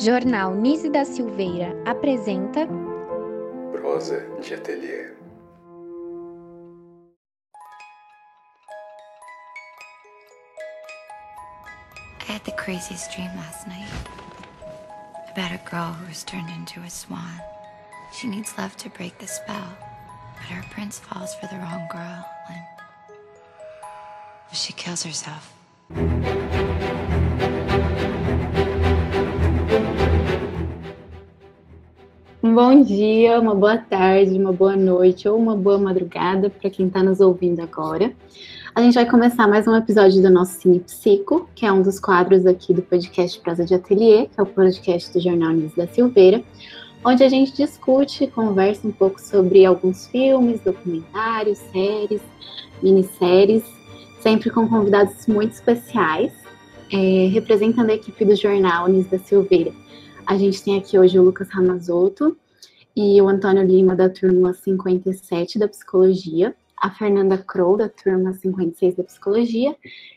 Jornal Nise da Silveira apresenta Prosa de Ateliê. I had the craziest dream last night about a girl who was turned into a swan. She needs love to break the spell, but her prince falls for the wrong girl and she kills herself. Bom dia, uma boa tarde, uma boa noite ou uma boa madrugada para quem está nos ouvindo agora. A gente vai começar mais um episódio do nosso Cine Psico, que é um dos quadros aqui do podcast Prosa de Ateliê, que é o podcast do Jornal Nils da Silveira, onde a gente discute conversa um pouco sobre alguns filmes, documentários, séries, minisséries, sempre com convidados muito especiais, é, representando a equipe do Jornal Nils da Silveira. A gente tem aqui hoje o Lucas Ramazoto e o Antônio Lima, da turma 57 da Psicologia, a Fernanda Crow, da turma 56 da Psicologia,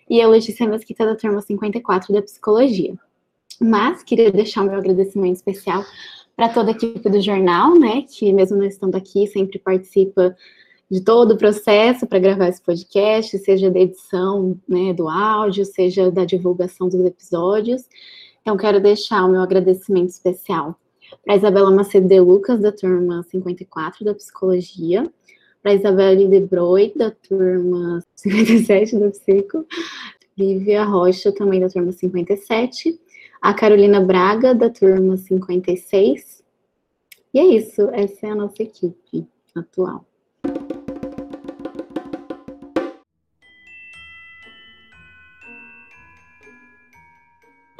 e a Letícia Mesquita, da turma 54 da Psicologia. Mas queria deixar o meu agradecimento especial para toda a equipe do jornal, né, que mesmo não estando aqui, sempre participa de todo o processo para gravar esse podcast, seja da edição né, do áudio, seja da divulgação dos episódios. Então, quero deixar o meu agradecimento especial para Isabela Macedo de Lucas, da turma 54 da Psicologia, para Isabelle de Broi, da turma 57 da Psico, Lívia Rocha, também da turma 57, a Carolina Braga, da turma 56. E é isso, essa é a nossa equipe atual.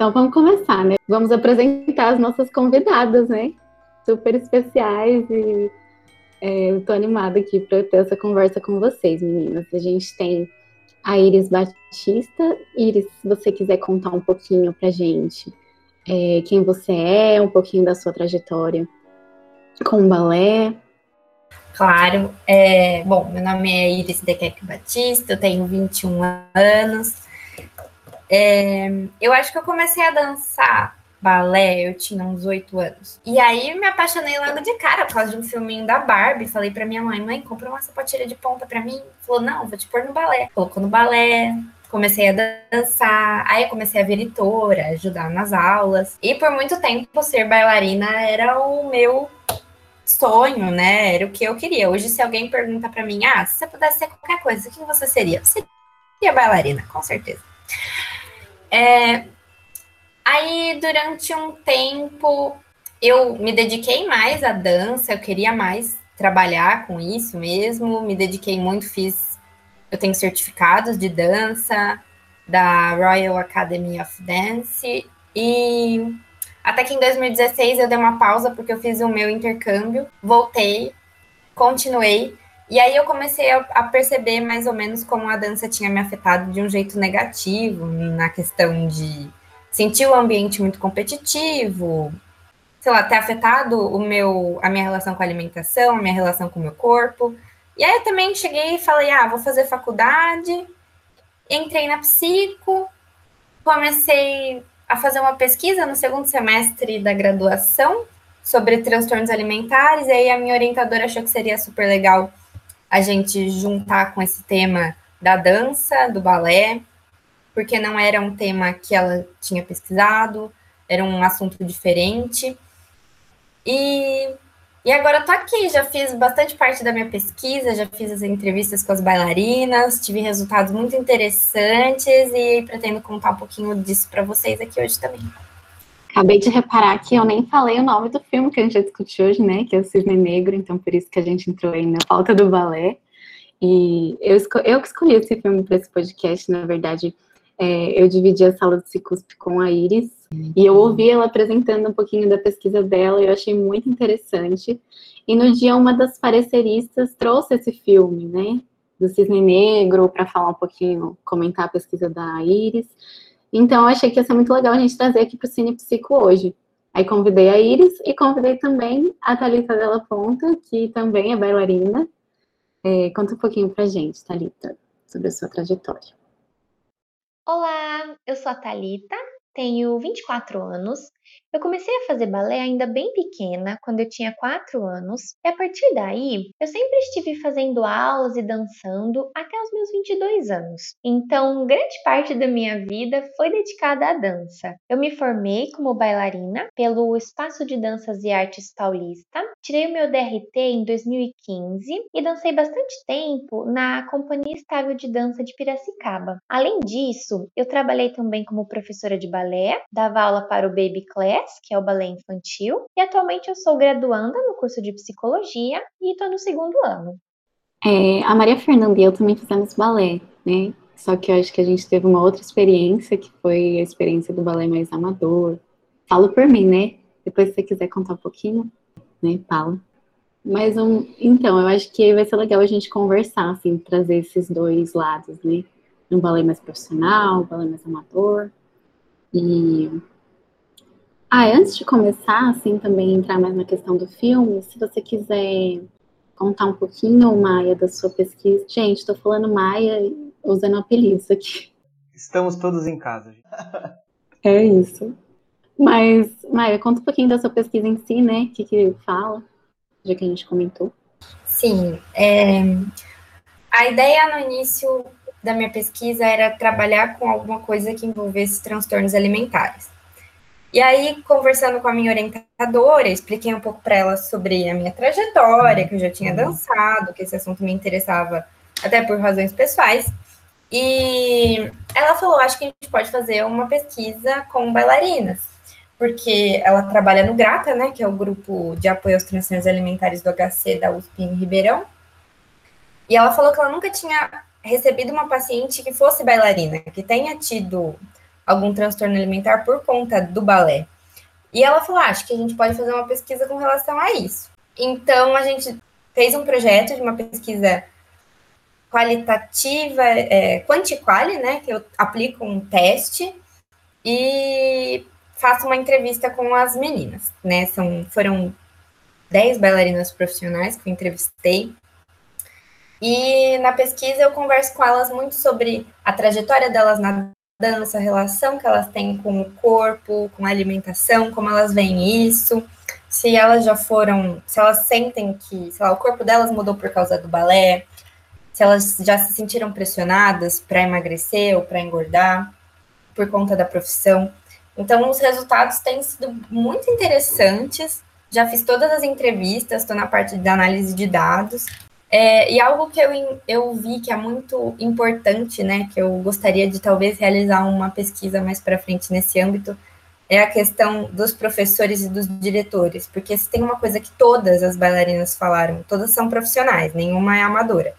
Então vamos começar, né? Vamos apresentar as nossas convidadas, né? Super especiais e é, eu tô animada aqui para ter essa conversa com vocês, meninas. A gente tem a Iris Batista. Iris, se você quiser contar um pouquinho pra gente é, quem você é, um pouquinho da sua trajetória com o balé. Claro. É, bom, meu nome é Iris Dequeque Batista, eu tenho 21 anos. É, eu acho que eu comecei a dançar balé, eu tinha uns oito anos. E aí me apaixonei logo de cara por causa de um filminho da Barbie. Falei pra minha mãe, mãe, compra uma sapatilha de ponta pra mim. Falou, não, vou te pôr no balé. Colocou no balé, comecei a dançar, aí comecei a vir ajudar nas aulas. E por muito tempo ser bailarina era o meu sonho, né? Era o que eu queria. Hoje, se alguém pergunta para mim, ah, se você pudesse ser qualquer coisa, o que você seria? Seria bailarina, com certeza. É, aí, durante um tempo, eu me dediquei mais à dança, eu queria mais trabalhar com isso mesmo, me dediquei muito, fiz. Eu tenho certificados de dança da Royal Academy of Dance e até que em 2016 eu dei uma pausa porque eu fiz o meu intercâmbio, voltei, continuei e aí eu comecei a, perceber mais ou menos como a dança tinha me afetado de um jeito negativo, na questão de sentir o ambiente muito competitivo, sei lá, ter afetado o meu, a minha relação com a alimentação, a minha relação com o meu corpo. E aí eu também cheguei e falei, ah, vou fazer faculdade, entrei na psico, comecei a fazer uma pesquisa no segundo semestre da graduação sobre transtornos alimentares, e aí a minha orientadora achou que seria super legal a gente juntar com esse tema da dança, do balé, porque não era um tema que ela tinha pesquisado, era um assunto diferente. E, e agora tô aqui, já fiz bastante parte da minha pesquisa, já fiz as entrevistas com as bailarinas, tive resultados muito interessantes e pretendo contar um pouquinho disso para vocês aqui hoje também. Acabei de reparar que eu nem falei o nome do filme que a gente já discutiu hoje, né? Que é o Cisne Negro, então por isso que a gente entrou aí na falta do balé. E eu, eu que escolhi esse filme para esse podcast, na verdade, é, eu dividi a sala do Cicusp com a Iris, e eu ouvi ela apresentando um pouquinho da pesquisa dela, e eu achei muito interessante. E no dia, uma das pareceristas trouxe esse filme, né? Do Cisne Negro, para falar um pouquinho, comentar a pesquisa da Iris. Então, eu achei que ia ser muito legal a gente trazer aqui para o Cine Psico hoje. Aí convidei a Iris e convidei também a Thalita Della Ponta, que também é bailarina. É, conta um pouquinho para a gente, Thalita, sobre a sua trajetória. Olá, eu sou a Thalita, tenho 24 anos, Eu comecei a fazer balé ainda bem pequena, quando eu tinha 4 anos, e a partir daí eu sempre estive fazendo aulas e dançando até os meus 22 anos. Então, grande parte da minha vida foi dedicada à dança. Eu me formei como bailarina pelo Espaço de Danças e Artes Paulista, tirei o meu DRT em 2015 e dancei bastante tempo na Companhia Estável de Dança de Piracicaba. Além disso, eu trabalhei também como professora de balé, dava aula para o Baby Class que é o balé infantil, e atualmente eu sou graduanda no curso de psicologia e estou no segundo ano. É, a Maria Fernanda e eu também fizemos balé, né? Só que eu acho que a gente teve uma outra experiência, que foi a experiência do balé mais amador. Falo por mim, né? Depois, se você quiser contar um pouquinho, né, fala. Mas, um, então, eu acho que vai ser legal a gente conversar, assim, trazer esses dois lados, né? Um balé mais profissional, um balé mais amador. E ah, antes de começar, assim, também entrar mais na questão do filme, se você quiser contar um pouquinho, Maia, da sua pesquisa. Gente, estou falando Maia usando apelidos aqui. Estamos todos em casa. é isso. Mas, Maia, conta um pouquinho da sua pesquisa em si, né? O que, que fala, já que a gente comentou. Sim. É... A ideia no início da minha pesquisa era trabalhar com alguma coisa que envolvesse transtornos alimentares. E aí, conversando com a minha orientadora, expliquei um pouco para ela sobre a minha trajetória, que eu já tinha dançado, que esse assunto me interessava até por razões pessoais. E ela falou: acho que a gente pode fazer uma pesquisa com bailarinas, porque ela trabalha no Grata, né, que é o grupo de apoio aos transtornos alimentares do HC da USP em Ribeirão. E ela falou que ela nunca tinha recebido uma paciente que fosse bailarina, que tenha tido algum transtorno alimentar por conta do balé. E ela falou: ah, acho que a gente pode fazer uma pesquisa com relação a isso. Então a gente fez um projeto de uma pesquisa qualitativa, é, né? Que eu aplico um teste e faço uma entrevista com as meninas, né? São, foram 10 bailarinas profissionais que eu entrevistei. E na pesquisa eu converso com elas muito sobre a trajetória delas na dança, a relação que elas têm com o corpo, com a alimentação, como elas veem isso, se elas já foram, se elas sentem que, sei lá, o corpo delas mudou por causa do balé, se elas já se sentiram pressionadas para emagrecer ou para engordar por conta da profissão. Então, os resultados têm sido muito interessantes. Já fiz todas as entrevistas, estou na parte de análise de dados. É, e algo que eu, eu vi que é muito importante, né, que eu gostaria de talvez realizar uma pesquisa mais para frente nesse âmbito, é a questão dos professores e dos diretores, porque se tem uma coisa que todas as bailarinas falaram, todas são profissionais, nenhuma é amadora.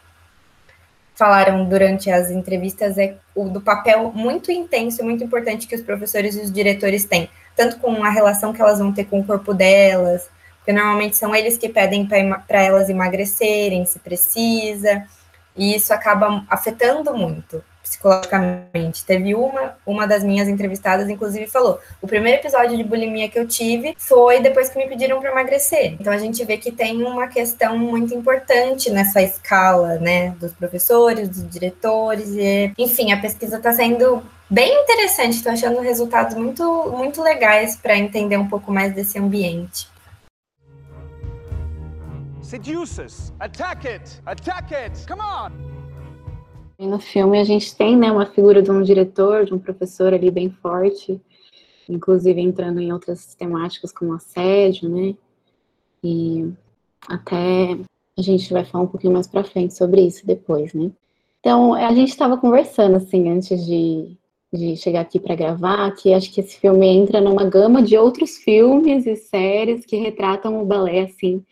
Falaram durante as entrevistas é o do papel muito intenso e muito importante que os professores e os diretores têm, tanto com a relação que elas vão ter com o corpo delas, porque normalmente são eles que pedem para elas emagrecerem, se precisa, e isso acaba afetando muito psicologicamente. Teve uma, uma das minhas entrevistadas, inclusive, falou: o primeiro episódio de bulimia que eu tive foi depois que me pediram para emagrecer. Então a gente vê que tem uma questão muito importante nessa escala, né, dos professores, dos diretores, e enfim, a pesquisa está sendo bem interessante. Estou achando resultados muito, muito legais para entender um pouco mais desse ambiente. Seduce Attack it! Attack it! Come on! E no filme a gente tem né, uma figura de um diretor, de um professor ali bem forte, inclusive entrando em outras temáticas como assédio, né? E até a gente vai falar um pouquinho mais para frente sobre isso depois, né? Então, a gente estava conversando assim antes de, de chegar aqui para gravar, que acho que esse filme entra numa gama de outros filmes e séries que retratam o balé assim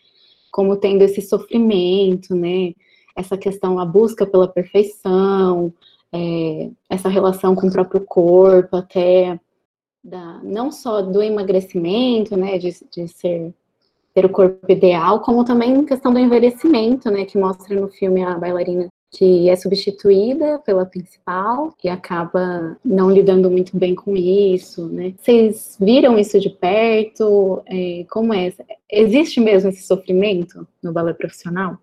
como tendo esse sofrimento, né? Essa questão, a busca pela perfeição, é, essa relação com o próprio corpo, até da, não só do emagrecimento, né? De, de ser ter o corpo ideal, como também questão do envelhecimento, né? Que mostra no filme a bailarina que é substituída pela principal e acaba não lidando muito bem com isso, né? Vocês viram isso de perto? É, como é? Existe mesmo esse sofrimento no balé profissional?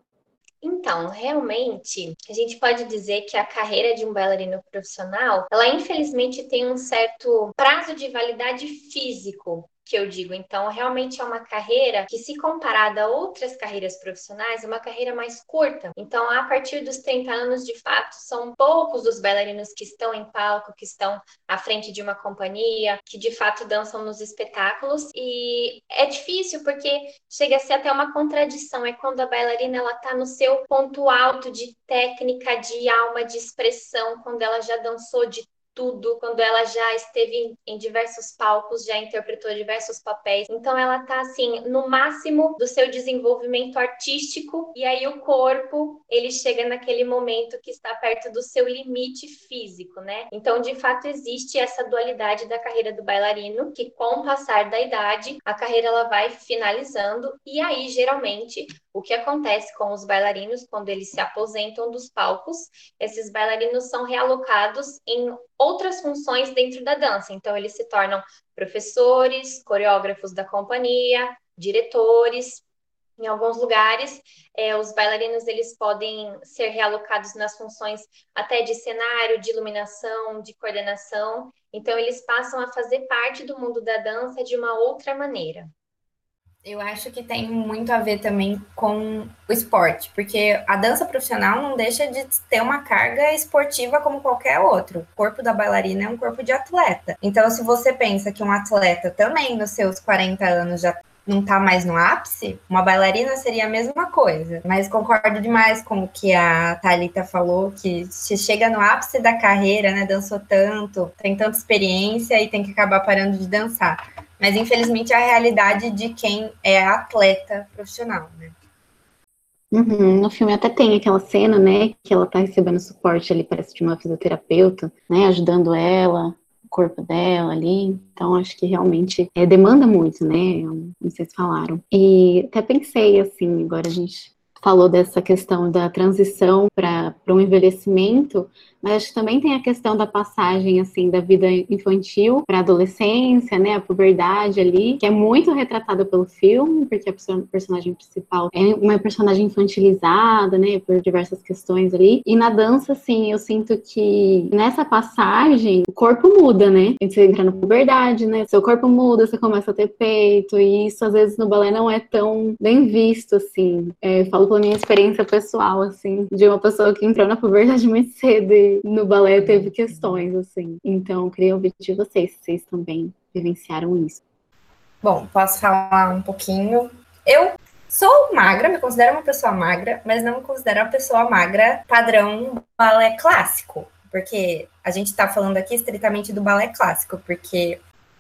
Então, realmente, a gente pode dizer que a carreira de um bailarino profissional, ela infelizmente tem um certo prazo de validade físico que eu digo. Então, realmente é uma carreira que, se comparada a outras carreiras profissionais, é uma carreira mais curta. Então, a partir dos 30 anos, de fato, são poucos os bailarinos que estão em palco, que estão à frente de uma companhia, que de fato dançam nos espetáculos. E é difícil porque chega a ser até uma contradição. É quando a bailarina ela está no seu ponto alto de técnica, de alma, de expressão, quando ela já dançou de tudo, quando ela já esteve em, em, diversos palcos, já interpretou diversos papéis. Então ela tá assim no máximo do seu desenvolvimento artístico e aí o corpo, ele chega naquele momento que está perto do seu limite físico, né? Então, de fato, existe essa dualidade da carreira do bailarino, que com o passar da idade, a carreira ela vai finalizando e aí geralmente o que acontece com os bailarinos quando eles se aposentam dos palcos? Esses bailarinos são realocados em outras funções dentro da dança. Então, eles se tornam professores, coreógrafos da companhia, diretores. Em alguns lugares, é, os bailarinos eles podem ser realocados nas funções até de cenário, de iluminação, de coordenação. Então, eles passam a fazer parte do mundo da dança de uma outra maneira. Eu acho que tem muito a ver também com o esporte, porque a dança profissional não deixa de ter uma carga esportiva como qualquer outro. O corpo da bailarina é um corpo de atleta. Então, se você pensa que um atleta também nos seus 40 anos já não tá mais no ápice, uma bailarina seria a mesma coisa. Mas concordo demais com o que a Thalita falou, que se chega no ápice da carreira, né, dançou tanto, tem tanta experiência e tem que acabar parando de dançar. Mas infelizmente é a realidade de quem é atleta profissional, né? Uhum, no filme até tem aquela cena, né, que ela tá recebendo suporte ali, parece de uma fisioterapeuta, né, ajudando ela, corpo dela ali. Então, acho que realmente é, demanda muito, né, vocês falaram. E até pensei, assim, agora a gente falou dessa questão da transição para um envelhecimento, mas acho também tem a questão da passagem assim da vida infantil para adolescência, né, a puberdade ali, que é muito retratada pelo filme, porque a personagem principal é uma personagem infantilizada, né, por diversas questões ali. E na dança, assim, eu sinto que nessa passagem o corpo muda, né? Você entra na puberdade, né? Seu corpo muda, você começa a ter peito e isso às vezes no balé não é tão bem visto assim. É, falo pela minha experiência pessoal, assim, de uma pessoa que entrou na puberdade muito cedo e no balé teve questões, assim. Então, queria ouvir de vocês, se vocês também vivenciaram isso. Bom, posso falar um pouquinho. Eu sou magra, me considero uma pessoa magra, mas não me considero uma pessoa magra padrão balé clássico. Porque a gente está falando aqui estritamente do balé clássico, porque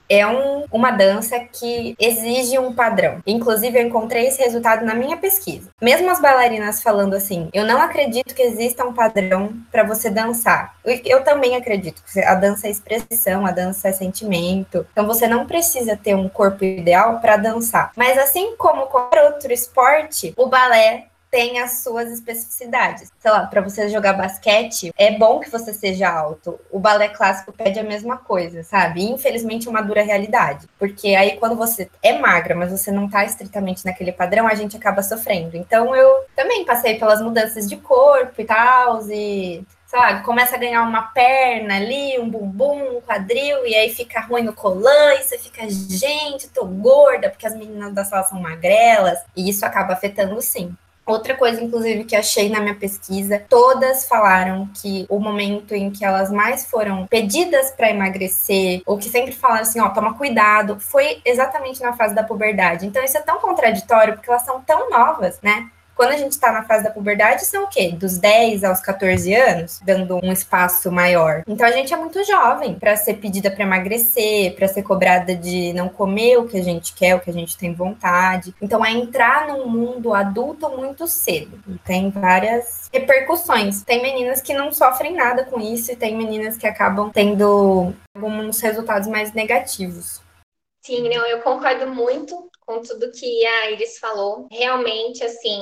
é um, uma dança que exige um padrão. Inclusive, eu encontrei esse resultado na minha pesquisa. Mesmo as bailarinas falando assim, eu não acredito que exista um padrão para você dançar. Eu, eu também acredito que a dança é expressão, a dança é sentimento. Então, você não precisa ter um corpo ideal para dançar. Mas assim como qualquer outro esporte, o balé tem as suas especificidades. Sei lá, para você jogar basquete, é bom que você seja alto. O balé clássico pede a mesma coisa, sabe? infelizmente é uma dura realidade. Porque aí quando você é magra, mas você não tá estritamente naquele padrão, a gente acaba sofrendo. Então eu também passei pelas mudanças de corpo e tal, e sabe, começa a ganhar uma perna ali, um bumbum, um quadril, e aí fica ruim no colã, e você fica, gente, tô gorda, porque as meninas da sala são magrelas, e isso acaba afetando sim. Outra coisa, inclusive, que achei na minha pesquisa, todas falaram que o momento em que elas mais foram pedidas para emagrecer, ou que sempre falaram assim, ó, toma cuidado, foi exatamente na fase da puberdade. Então isso é tão contraditório, porque elas são tão novas, né? Quando a gente está na fase da puberdade, são o quê? Dos 10 aos 14 anos, dando um espaço maior. Então a gente é muito jovem para ser pedida para emagrecer, para ser cobrada de não comer o que a gente quer, o que a gente tem vontade. Então é entrar num mundo adulto muito cedo. Tem várias repercussões. Tem meninas que não sofrem nada com isso e tem meninas que acabam tendo alguns resultados mais negativos. Sim, eu concordo muito com tudo que a Iris falou. Realmente, assim,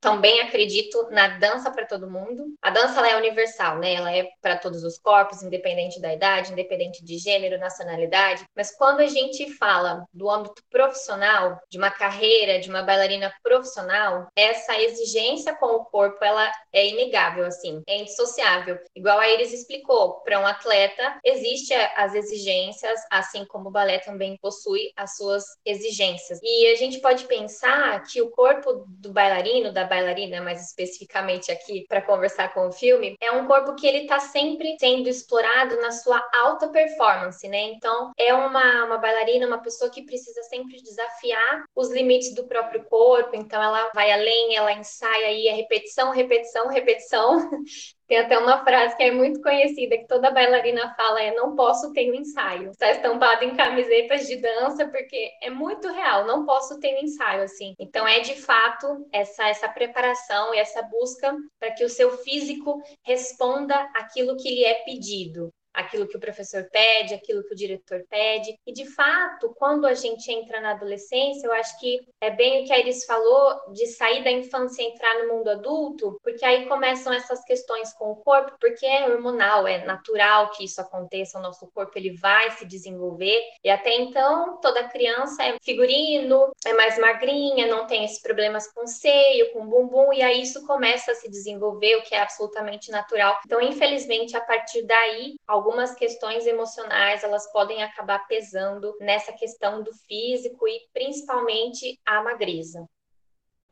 também acredito na dança para todo mundo. A dança ela é universal, né? Ela é para todos os corpos, independente da idade, independente de gênero, nacionalidade. Mas quando a gente fala do âmbito profissional, de uma carreira, de uma bailarina profissional, essa exigência com o corpo ela é inegável, assim, é indissociável. Igual a Iris explicou, para um atleta existe as exigências, assim como o balé também possui as suas exigências. E a gente pode pensar que o corpo do bailarino, da bailarina, mais especificamente aqui para conversar com o filme, é um corpo que ele está sempre sendo explorado na sua alta performance, né? Então, é uma, uma bailarina, uma pessoa que precisa sempre desafiar os limites do próprio corpo, então ela vai além, ela ensaia aí, é repetição, repetição, repetição, Tem até uma frase que é muito conhecida, que toda bailarina fala, é não posso ter um ensaio. Está estampado em camisetas de dança, porque é muito real, não posso ter um ensaio, assim. Então, é de fato essa, essa preparação e essa busca para que o seu físico responda aquilo que lhe é pedido aquilo que o professor pede, aquilo que o diretor pede. E, de fato, quando a gente entra na adolescência, eu acho que é bem o que a Iris falou, de sair da infância e entrar no mundo adulto, porque aí começam essas questões com o corpo, porque é hormonal, é natural que isso aconteça, o nosso corpo ele vai se desenvolver. E até então, toda criança é figurino, é mais magrinha, não tem esses problemas com seio, com bumbum, e aí isso começa a se desenvolver, o que é absolutamente natural. Então, infelizmente, a partir daí, algumas questões emocionais elas podem acabar pesando nessa questão do físico e principalmente a magreza.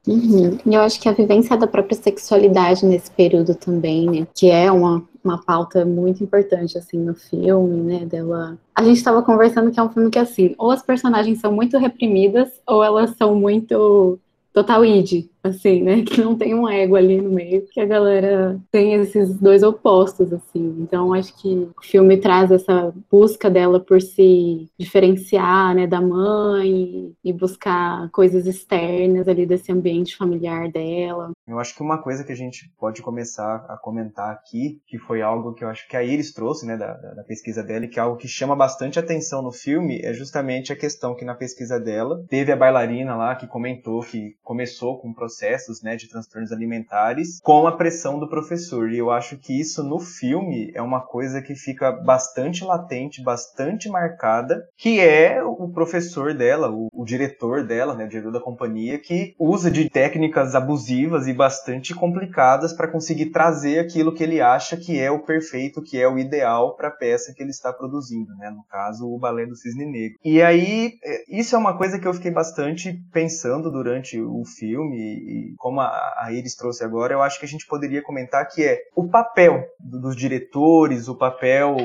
Uhum. Eu acho que a vivência da própria sexualidade nesse período também, né, que é uma, uma pauta muito importante, assim, no filme, né, dela... A gente estava conversando que é um filme que, assim, ou as personagens são muito reprimidas, ou elas são muito total id, assim, né? Que não tem um ego ali no meio, que a galera tem esses dois opostos, assim. Então, acho que o filme traz essa busca dela por se diferenciar, né, da mãe e buscar coisas externas ali desse ambiente familiar dela. Eu acho que uma coisa que a gente pode começar a comentar aqui, que foi algo que eu acho que a Iris trouxe, né, da, da pesquisa dela, e que é algo que chama bastante atenção no filme, é justamente a questão que na pesquisa dela teve a bailarina lá que comentou que começou com processos né, de transtornos alimentares com a pressão do professor. E eu acho que isso no filme é uma coisa que fica bastante latente, bastante marcada, que é o professor dela, o, o diretor dela, né, o diretor da companhia, que usa de técnicas abusivas e bastante complicadas para conseguir trazer aquilo que ele acha que é o perfeito, que é o ideal para a peça que ele está produzindo, né? no caso, o Balé do Cisne Negro. E aí, é, isso é uma coisa que eu fiquei bastante pensando durante o filme, e como a, Iris trouxe agora, eu acho que a gente poderia comentar que é o papel dos diretores, o papel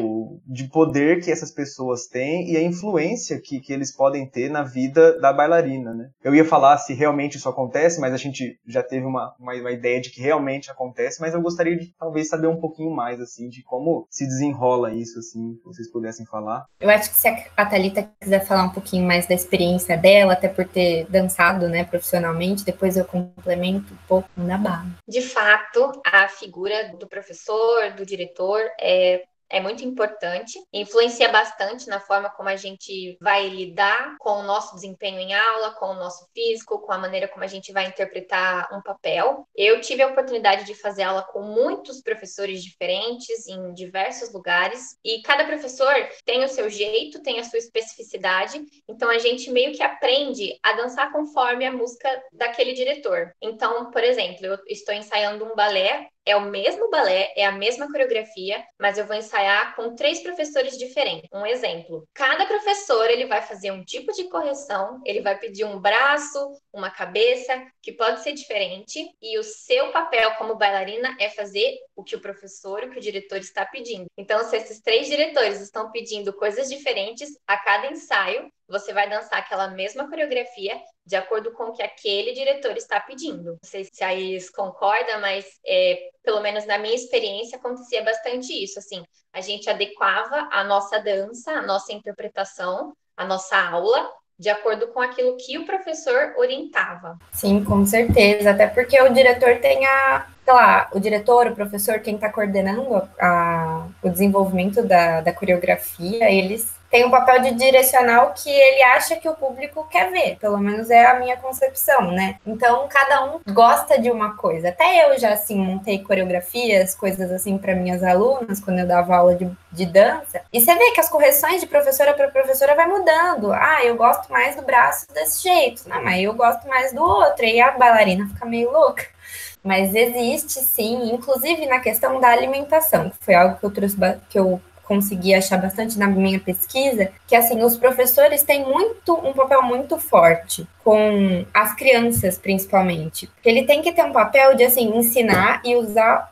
de poder que essas pessoas têm e a influência que, que eles podem ter na vida da bailarina, né? Eu ia falar se realmente isso acontece, mas a gente já teve uma, uma, uma ideia de que realmente acontece, mas eu gostaria de talvez saber um pouquinho mais, assim, de como se desenrola isso, assim, se vocês pudessem falar. Eu acho que se a Thalita quiser falar um pouquinho mais da experiência dela, até por ter dançado, né, profissionalmente, depois eu complemento um pouco na barra. De fato, a figura do professor, do diretor, é é muito importante, influencia bastante na forma como a gente vai lidar com o nosso desempenho em aula, com o nosso físico, com a maneira como a gente vai interpretar um papel. Eu tive a oportunidade de fazer aula com muitos professores diferentes em diversos lugares e cada professor tem o seu jeito, tem a sua especificidade, então a gente meio que aprende a dançar conforme a música daquele diretor. Então, por exemplo, eu estou ensaiando um balé é o mesmo balé, é a mesma coreografia, mas eu vou ensaiar com três professores diferentes. Um exemplo: cada professor ele vai fazer um tipo de correção, ele vai pedir um braço, uma cabeça, que pode ser diferente, e o seu papel como bailarina é fazer o que o professor, o que o diretor está pedindo. Então, se esses três diretores estão pedindo coisas diferentes a cada ensaio, você vai dançar aquela mesma coreografia de acordo com o que aquele diretor está pedindo. Não sei se a concorda, mas é, pelo menos na minha experiência acontecia bastante isso. Assim, a gente adequava a nossa dança, a nossa interpretação, a nossa aula de acordo com aquilo que o professor orientava. Sim, com certeza, até porque o diretor tem a, sei lá, o diretor, o professor, quem está coordenando a, o desenvolvimento da, da coreografia, eles tem um papel de direcionar o que ele acha que o público quer ver, pelo menos é a minha concepção, né? Então, cada um gosta de uma coisa. Até eu já, assim, montei coreografias, coisas assim para minhas alunas, quando eu dava aula de, de dança, e você vê que as correções de professora para professora vai mudando. Ah, eu gosto mais do braço desse jeito, não, mas eu gosto mais do outro, e a bailarina fica meio louca. Mas existe sim, inclusive na questão da alimentação, que foi algo que eu trouxe que eu consegui achar bastante na minha pesquisa, que assim, os professores têm muito um papel muito forte com as crianças, principalmente. Porque ele tem que ter um papel de, assim, ensinar e usar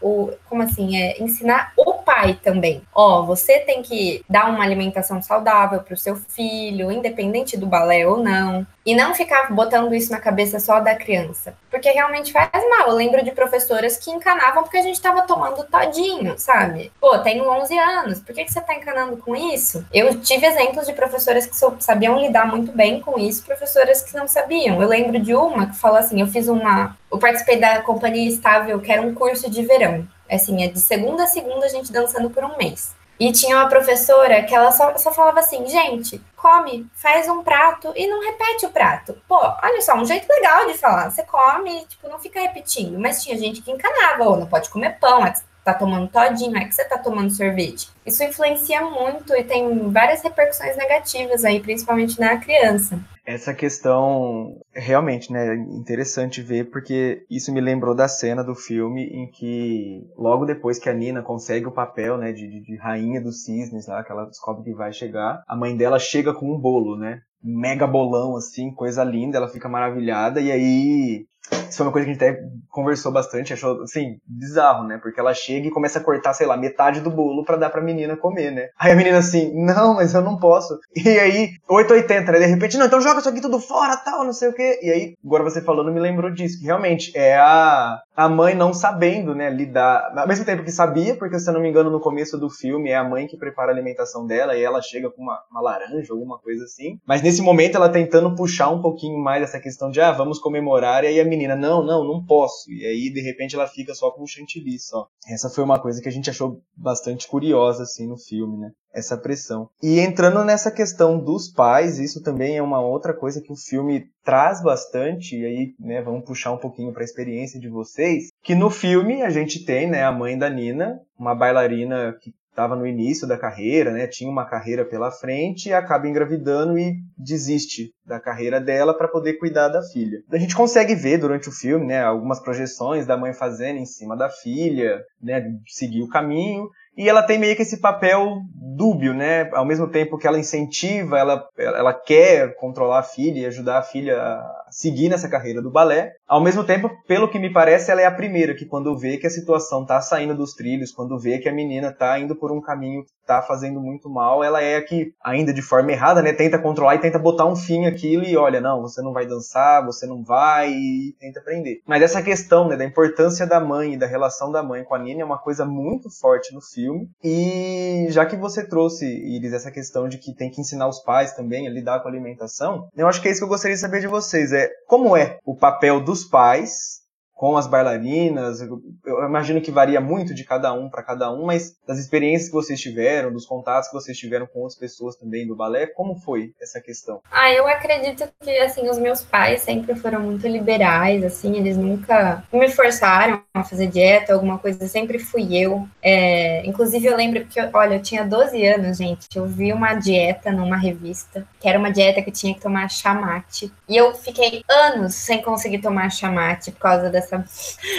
o, como assim, é, ensinar o pai também. Ó, você tem que dar uma alimentação saudável para o seu filho, independente do balé ou não. E não ficar botando isso na cabeça só da criança. Porque realmente faz mal. Eu lembro de professoras que encanavam porque a gente estava tomando todinho, sabe? Pô, tenho 11 anos, por que, que você está encanando com isso? Eu tive exemplos de professoras que sabiam lidar muito bem com isso, professoras professoras que não sabiam. Eu lembro de uma que falou assim: eu fiz uma. Eu participei da Companhia Estável, que era um curso de verão. Assim, é de segunda a segunda a gente dançando por um mês. E tinha uma professora que ela só, só falava assim, gente, come, faz um prato e não repete o prato. Pô, olha só, um jeito legal de falar. Você come, tipo, não fica repetindo. Mas tinha gente que encanava, ou não pode comer pão, é que tá tomando todinho, é que você tá tomando sorvete. Isso influencia muito e tem várias repercussões negativas aí, principalmente na criança. Essa questão realmente, né, interessante ver porque isso me lembrou da cena do filme em que logo depois que a Nina consegue o papel, né, de, de, rainha dos cisnes lá, que ela descobre que vai chegar, a mãe dela chega com um bolo, né, mega bolão assim, coisa linda, ela fica maravilhada e aí isso foi uma coisa que a gente até conversou bastante, achou, assim, bizarro, né? Porque ela chega e começa a cortar, sei lá, metade do bolo para dar pra menina comer, né? Aí a menina assim, não, mas eu não posso. E aí, 880, né? De repente, não, então joga isso aqui tudo fora, tal, não sei o quê. E aí, agora você falando me lembrou disso, que realmente é a, a mãe não sabendo, né, lidar, ao mesmo tempo que sabia, porque se eu não me engano, no começo do filme é a mãe que prepara a alimentação dela e ela chega com uma, uma laranja, alguma coisa assim. Mas nesse momento ela tentando puxar um pouquinho mais essa questão de, ah, vamos comemorar, e aí a menina, não, não, não posso. E aí, de repente, ela fica só com um chantilly só. Essa foi uma coisa que a gente achou bastante curiosa, assim, no filme, né? Essa pressão. E entrando nessa questão dos pais, isso também é uma outra coisa que o filme traz bastante, e aí, né, vamos puxar um pouquinho para a experiência de vocês, que no filme a gente tem, né, a mãe da Nina, uma bailarina que estava no início da carreira, né, tinha uma carreira pela frente e acaba engravidando e desiste da carreira dela para poder cuidar da filha. A gente consegue ver durante o filme, né, algumas projeções da mãe fazendo em cima da filha, né, seguir o caminho e ela tem meio que esse papel dúbio, né? Ao mesmo tempo que ela incentiva, ela, ela quer controlar a filha e ajudar a filha a seguir nessa carreira do balé. Ao mesmo tempo, pelo que me parece, ela é a primeira que quando vê que a situação tá saindo dos trilhos, quando vê que a menina tá indo por um caminho que tá fazendo muito mal, ela é a que, ainda de forma errada, né, tenta controlar e tenta botar um fim aquilo e olha, não, você não vai dançar, você não vai e tenta aprender. Mas essa questão, né, da importância da mãe e da relação da mãe com a Nina é uma coisa muito forte no filme. E já que você trouxe, Iris, essa questão de que tem que ensinar os pais também a lidar com a alimentação, eu acho que é isso que eu gostaria de saber de vocês. É como é o papel dos pais com as bailarinas. Eu imagino que varia muito de cada um para cada um, mas das experiências que vocês tiveram, dos contatos que vocês tiveram com outras pessoas também do balé, como foi essa questão? Ah, eu acredito que assim os meus pais sempre foram muito liberais, assim, eles nunca me forçaram a fazer dieta, alguma coisa, sempre fui eu. É, inclusive eu lembro que, olha, eu tinha 12 anos, gente, eu vi uma dieta numa revista, que era uma dieta que tinha que tomar chamate, e eu fiquei anos sem conseguir tomar chamate por causa dessa dessa,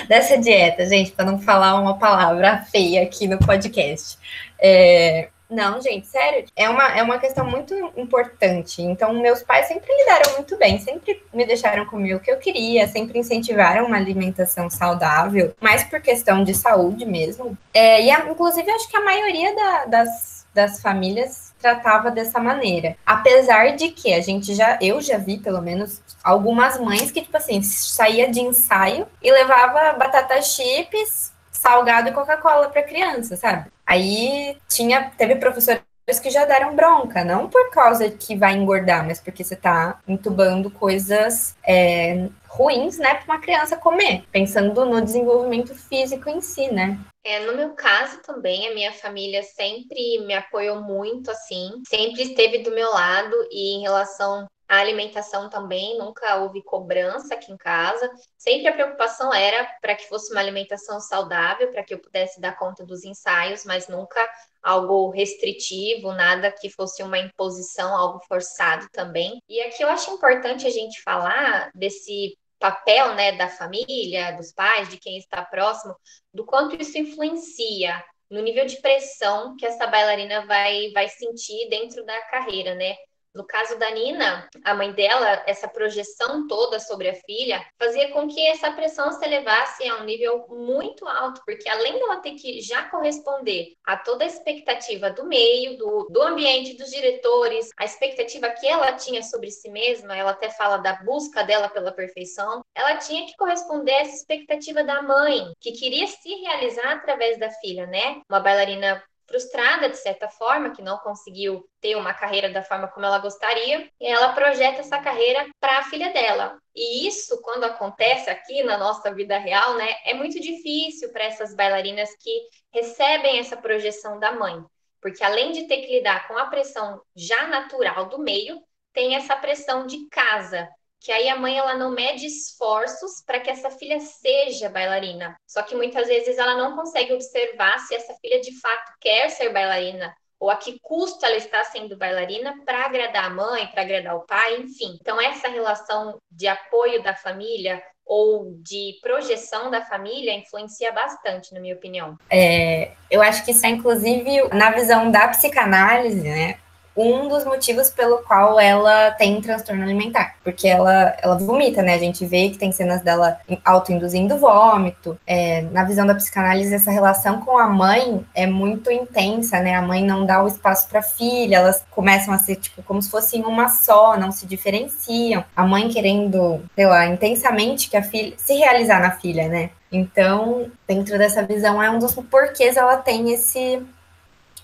dessa dieta, gente, para não falar uma palavra feia aqui no podcast. É, não, gente, sério, é uma, é uma questão muito importante. Então, meus pais sempre lidaram muito bem, sempre me deixaram comer o que eu queria, sempre incentivaram uma alimentação saudável, mais por questão de saúde mesmo. É, e, a, inclusive, acho que a maioria da, das, das famílias tratava dessa maneira. Apesar de que a gente já, eu já vi pelo menos algumas mães que, tipo assim, saía de ensaio e levava batata chips, salgado e Coca-Cola para criança, sabe? Aí tinha, teve professora que já deram bronca, não por causa que vai engordar, mas porque você tá entubando coisas é, ruins, né, para uma criança comer, pensando no desenvolvimento físico em si, né? É, no meu caso também, a minha família sempre me apoiou muito, assim, sempre esteve do meu lado e em relação a alimentação também, nunca houve cobrança aqui em casa. Sempre a preocupação era para que fosse uma alimentação saudável, para que eu pudesse dar conta dos ensaios, mas nunca algo restritivo, nada que fosse uma imposição, algo forçado também. E aqui eu acho importante a gente falar desse papel, né, da família, dos pais, de quem está próximo, do quanto isso influencia no nível de pressão que essa bailarina vai, vai sentir dentro da carreira, né? No caso da Nina, a mãe dela, essa projeção toda sobre a filha, fazia com que essa pressão se elevasse a um nível muito alto, porque além dela ter que já corresponder a toda a expectativa do meio, do, do ambiente, dos diretores, a expectativa que ela tinha sobre si mesma, ela até fala da busca dela pela perfeição, ela tinha que corresponder a essa expectativa da mãe, que queria se realizar através da filha, né? Uma bailarina frustrada de certa forma, que não conseguiu ter uma carreira da forma como ela gostaria, e ela projeta essa carreira para a filha dela. E isso, quando acontece aqui na nossa vida real, né, é muito difícil para essas bailarinas que recebem essa projeção da mãe, porque além de ter que lidar com a pressão já natural do meio, tem essa pressão de casa, que aí a mãe ela não mede esforços para que essa filha seja bailarina. Só que muitas vezes ela não consegue observar se essa filha de fato quer ser bailarina ou a que custo ela está sendo bailarina para agradar a mãe, para agradar o pai, enfim. Então essa relação de apoio da família ou de projeção da família influencia bastante, na minha opinião. É, eu acho que isso é inclusive na visão da psicanálise, né? Um dos motivos pelo qual ela tem transtorno alimentar, porque ela, ela vomita, né? A gente vê que tem cenas dela autoinduzindo vômito. É, na visão da psicanálise, essa relação com a mãe é muito intensa, né? A mãe não dá o espaço para a filha, elas começam a ser tipo como se fossem uma só, não se diferenciam. A mãe querendo, sei lá, intensamente que a filha se realizar na filha, né? Então, dentro dessa visão, é um dos porquês ela tem esse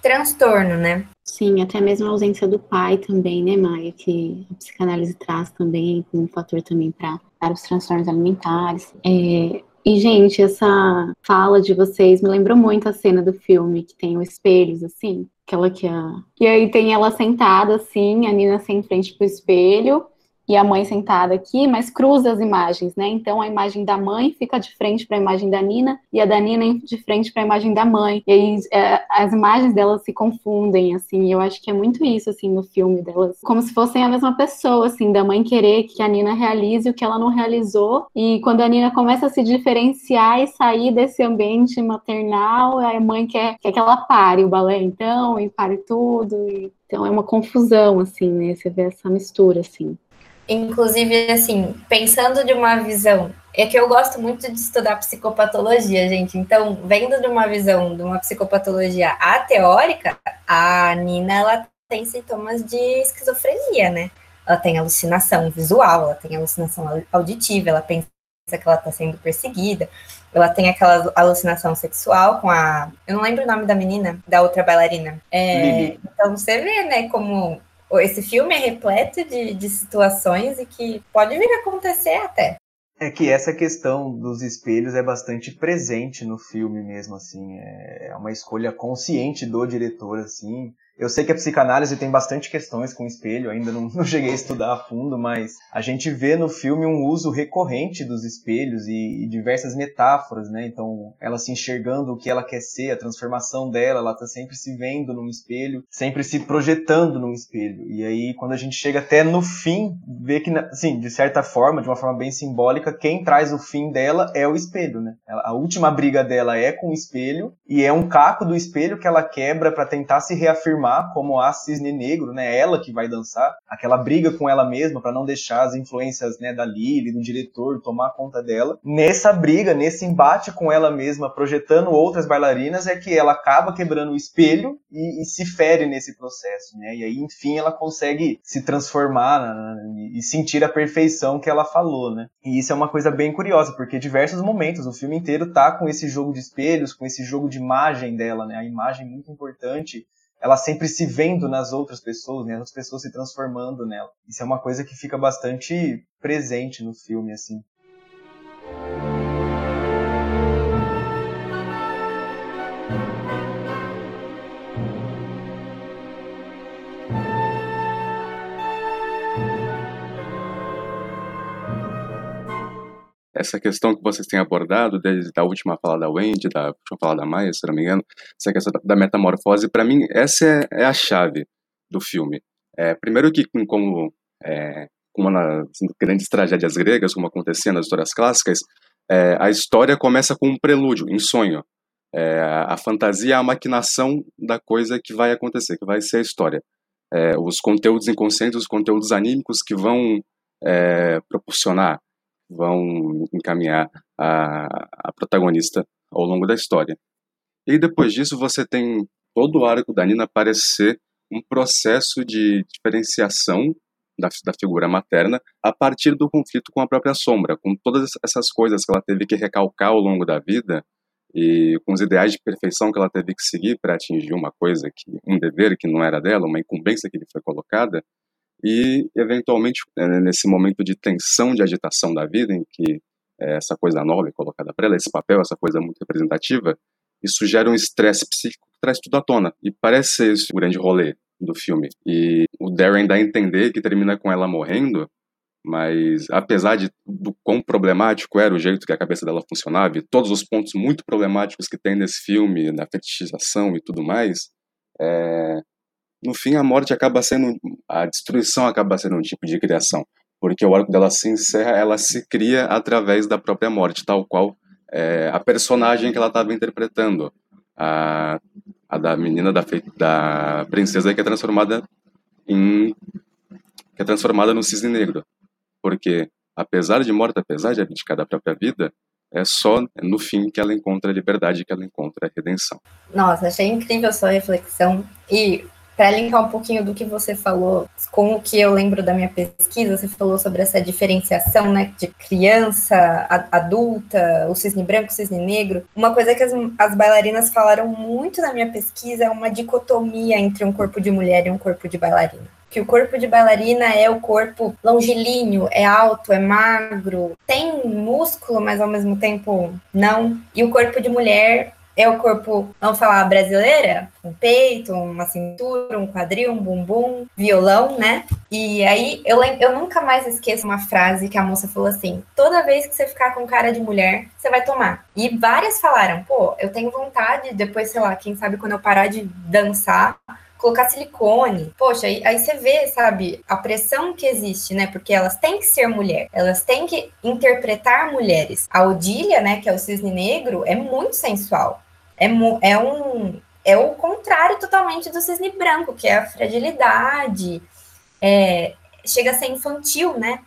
transtorno, né? Sim, até mesmo a ausência do pai também, né, Maia? Que a psicanálise traz também como um fator também para os transtornos alimentares. É, e, gente, essa fala de vocês me lembrou muito a cena do filme que tem os espelhos, assim. Aquela que a. E aí tem ela sentada, assim, a Nina sem frente pro espelho, e a mãe sentada aqui, mas cruza as imagens, né? Então a imagem da mãe fica de frente para a imagem da Nina e a da Nina de frente para a imagem da mãe. E aí é, as imagens delas se confundem, assim. Eu acho que é muito isso, assim, no filme delas, como se fossem a mesma pessoa, assim, da mãe querer que a Nina realize o que ela não realizou. E quando a Nina começa a se diferenciar e sair desse ambiente maternal, a mãe quer, quer que ela pare o balé, então, e pare tudo. E... Então é uma confusão, assim, né? Você vê essa mistura, assim. Inclusive, assim, pensando de uma visão, é que eu gosto muito de estudar psicopatologia, gente. Então, vendo de uma visão de uma psicopatologia ateórica, a Nina ela tem sintomas de esquizofrenia, né? Ela tem alucinação visual, ela tem alucinação auditiva, ela pensa que ela está sendo perseguida, ela tem aquela alucinação sexual com a. Eu não lembro o nome da menina, da outra bailarina. É, então você vê, né, como esse filme é repleto de, de situações e que pode vir a acontecer até. É que essa questão dos espelhos é bastante presente no filme mesmo, assim. É uma escolha consciente do diretor, assim. Eu sei que a psicanálise tem bastante questões com espelho, ainda não, não, cheguei a estudar a fundo, mas a gente vê no filme um uso recorrente dos espelhos e, e, diversas metáforas, né? Então, ela se enxergando o que ela quer ser, a transformação dela, ela tá sempre se vendo num espelho, sempre se projetando num espelho. E aí, quando a gente chega até no fim, vê que, assim, de certa forma, de uma forma bem simbólica, quem traz o fim dela é o espelho, né? A última briga dela é com o espelho e é um caco do espelho que ela quebra para tentar se reafirmar como a cisne negro, né? Ela que vai dançar, aquela briga com ela mesma para não deixar as influências, né, da Lily, do diretor tomar conta dela. Nessa briga, nesse embate com ela mesma, projetando outras bailarinas, é que ela acaba quebrando o espelho e, e se fere nesse processo, né? E aí, enfim, ela consegue se transformar e sentir a perfeição que ela falou, né? E isso é uma coisa bem curiosa, porque diversos momentos o filme inteiro tá com esse jogo de espelhos, com esse jogo de imagem dela, né? A imagem muito importante ela sempre se vendo nas outras pessoas, né? As pessoas se transformando nela. Isso é uma coisa que fica bastante presente no filme, assim. Essa questão que vocês têm abordado, desde a última fala da Wendy, da última fala da Maia, se não me engano, essa questão da metamorfose, para mim, essa é, é, a chave do filme. É, primeiro que, como, é, como nas grandes tragédias gregas, como acontecia nas histórias clássicas, é, a história começa com um prelúdio, em sonho. É, a fantasia é a maquinação da coisa que vai acontecer, que vai ser a história. É, os conteúdos inconscientes, os conteúdos anímicos que vão proporcionar vão encaminhar a, a protagonista ao longo da história. E depois disso você tem todo o arco da Nina parecer um processo de diferenciação da, da, figura materna a partir do conflito com a própria sombra, com todas essas coisas que ela teve que recalcar ao longo da vida e com os ideais de perfeição que ela teve que seguir para atingir uma coisa que um dever que não era dela, uma incumbência que lhe foi colocada, e eventualmente né, nesse momento de tensão, de agitação da vida, em que é, essa coisa nova é colocada para ela, esse papel, essa coisa muito representativa, isso gera um estresse psíquico que traz tudo à tona. E parece ser esse o grande rolê do filme. E o Darren dá a entender que termina com ela morrendo, mas apesar de do quão problemático era o jeito que a cabeça dela funcionava, e todos os pontos muito problemáticos que tem nesse filme, na fetichização e tudo mais, é, no fim a morte acaba sendo a destruição acaba sendo um tipo de criação porque o arco dela se encerra ela se cria através da própria morte tal qual é, a personagem que ela estava interpretando a, a, da menina da, da princesa que é transformada em que é transformada no cisne negro porque apesar de morta apesar de abdicar da própria vida é só no fim que ela encontra a liberdade, que ela encontra a redenção. Nossa, achei incrível a sua reflexão. E para linkar um pouquinho do que você falou com o que eu lembro da minha pesquisa, você falou sobre essa diferenciação, né, de criança, adulta, o cisne branco, o cisne negro. Uma coisa que as, as bailarinas falaram muito na minha pesquisa é uma dicotomia entre um corpo de mulher e um corpo de bailarina que o corpo de bailarina é o corpo longilíneo, é alto, é magro, tem músculo, mas ao mesmo tempo não. E o corpo de mulher é o corpo, vamos falar brasileira? Um peito, uma cintura, um quadril, um bumbum, violão, né? E aí eu, eu nunca mais esqueço uma frase que a moça falou assim: toda vez que você ficar com cara de mulher, você vai tomar. E várias falaram: pô, eu tenho vontade, depois, sei lá, quem sabe quando eu parar de dançar, colocar silicone. Poxa, aí, aí, você vê, sabe, a pressão que existe, né? Porque elas têm que ser mulher, elas têm que interpretar mulheres. A Odília, né, que é o cisne negro, é muito sensual é, é um é o contrário totalmente do cisne branco, que é a fragilidade, é, chega a ser infantil, né?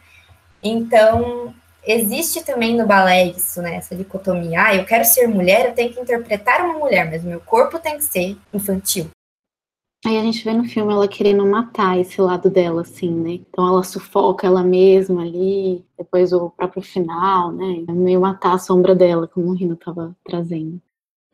Então, existe também no balé isso, né? Essa dicotomia. Ah, eu quero ser mulher, eu tenho que interpretar uma mulher, mas meu corpo tem que ser infantil. Aí a gente vê no filme ela querendo matar esse lado dela, assim, né? Então ela sufoca ela mesma ali, depois o próprio final, né? Meio matar a sombra dela, como o Rino estava trazendo.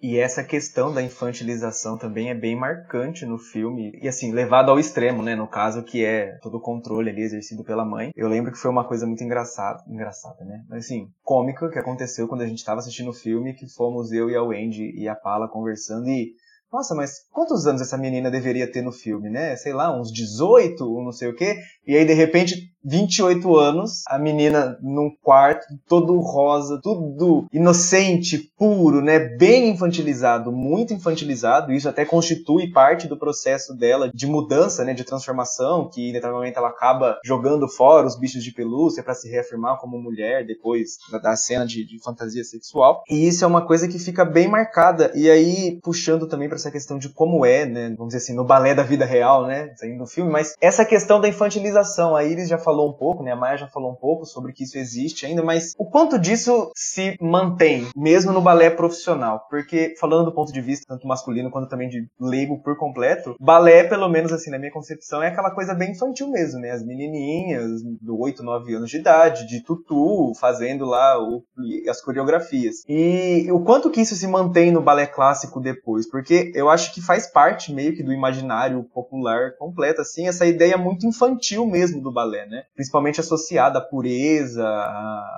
E essa questão da infantilização também é bem marcante no filme. E assim, levado ao extremo, né? No caso, que é todo o controle ali exercido pela mãe. Eu lembro que foi uma coisa muito engraçada. Engraçada, né? Mas assim, cômica que aconteceu quando a gente estava assistindo o filme, que fomos eu e a Wendy e a Pala conversando e nossa, mas quantos anos essa menina deveria ter no filme, né? Sei lá, uns 18, não sei o quê. E aí, de repente, 28 anos, a menina num quarto, todo rosa, tudo inocente, puro, né? Bem infantilizado, muito infantilizado. Isso até constitui parte do processo dela de mudança, né? De transformação, que em ela acaba jogando fora os bichos de pelúcia para se reafirmar como mulher depois da cena de, de, fantasia sexual. E isso é uma coisa que fica bem marcada. E aí, puxando também para essa questão de como é, né? Vamos dizer assim, no balé da vida real, né? Saindo do filme, mas essa questão da infantilização. A Iris já falou falou um pouco, né? A Maia já falou um pouco sobre que isso existe ainda, mas o quanto disso se mantém, mesmo no balé profissional? Porque, falando do ponto de vista tanto masculino quanto também de leigo por completo, balé, pelo menos assim, na minha concepção, é aquela coisa bem infantil mesmo, né? As menininhas do 8, 9 anos de idade, de tutu, fazendo lá o, as coreografias. E o quanto que isso se mantém no balé clássico depois? Porque eu acho que faz parte meio que do imaginário popular completo, assim, essa ideia muito infantil mesmo do balé, né? Principalmente associada à pureza,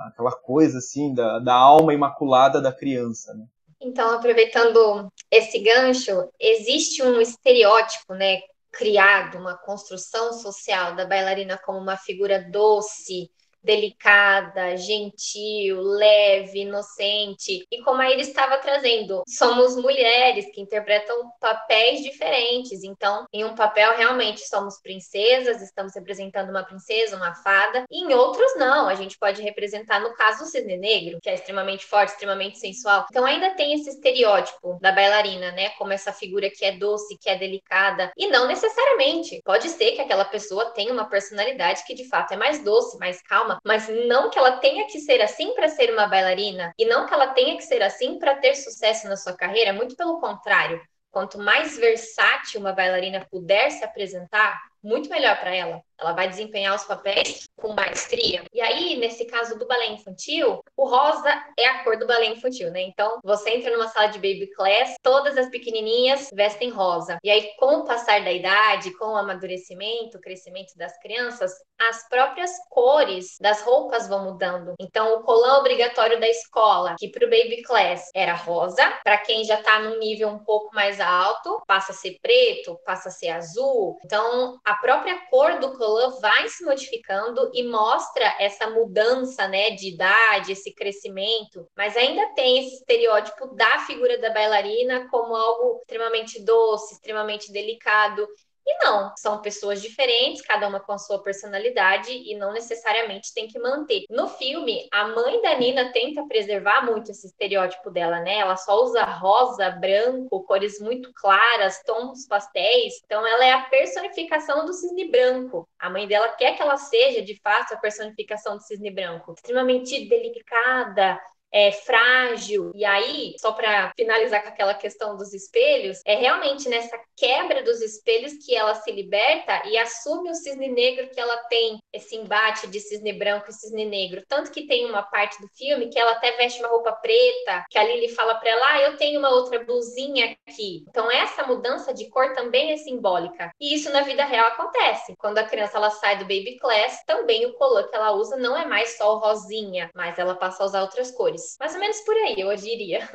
aquela coisa assim da, da alma imaculada da criança, né? Então, aproveitando esse gancho, existe um estereótipo, né, criado, uma construção social da bailarina como uma figura doce, delicada, gentil, leve, inocente. E como a Iris estava trazendo, somos mulheres que interpretam papéis diferentes. Então, em um papel realmente somos princesas, estamos representando uma princesa, uma fada, e em outros não. A gente pode representar, no caso, o cisne negro, que é extremamente forte, extremamente sensual. Então, ainda tem esse estereótipo da bailarina, né? Como essa figura que é doce, que é delicada. E não necessariamente. Pode ser que aquela pessoa tenha uma personalidade que de fato é mais doce, mais calma, mas não que ela tenha que ser assim para ser uma bailarina e não que ela tenha que ser assim para ter sucesso na sua carreira, muito pelo contrário. Quanto mais versátil uma bailarina puder se apresentar, muito melhor para ela. Ela vai desempenhar os papéis com maestria. E aí, nesse caso do balé infantil, o rosa é a cor do balé infantil, né? Então, você entra numa sala de baby class, todas as pequenininhas vestem rosa. E aí, com o passar da idade, com o amadurecimento, o crescimento das crianças, as próprias cores das roupas vão mudando. Então, o colã obrigatório da escola, que para o baby class era rosa, para quem já está num nível um pouco mais alto, passa a ser preto, passa a ser azul. Então, a própria cor do colã vai se modificando e mostra essa mudança, né, de idade, esse crescimento, mas ainda tem esse estereótipo da figura da bailarina como algo extremamente doce, extremamente delicado. E não, são pessoas diferentes, cada uma com a sua personalidade e não necessariamente tem que manter. No filme, a mãe da Nina tenta preservar muito esse estereótipo dela, né? Ela só usa rosa, branco, cores muito claras, tons pastéis. Então ela é a personificação do cisne branco. A mãe dela quer que ela seja, de fato, a personificação do cisne branco. Extremamente delicada, é, frágil. E aí, só para finalizar com aquela questão dos espelhos, é realmente nessa quebra dos espelhos que ela se liberta e assume o cisne negro que ela tem, esse embate de cisne branco e cisne negro. Tanto que tem uma parte do filme que ela até veste uma roupa preta, que a Lily fala para ela: ah, eu tenho uma outra blusinha aqui. Então, essa mudança de cor também é simbólica. E isso na vida real acontece. Quando a criança ela sai do baby class, também o color que ela usa não é mais só o rosinha, mas ela passa a usar outras cores cores. Mais ou menos por aí, eu diria.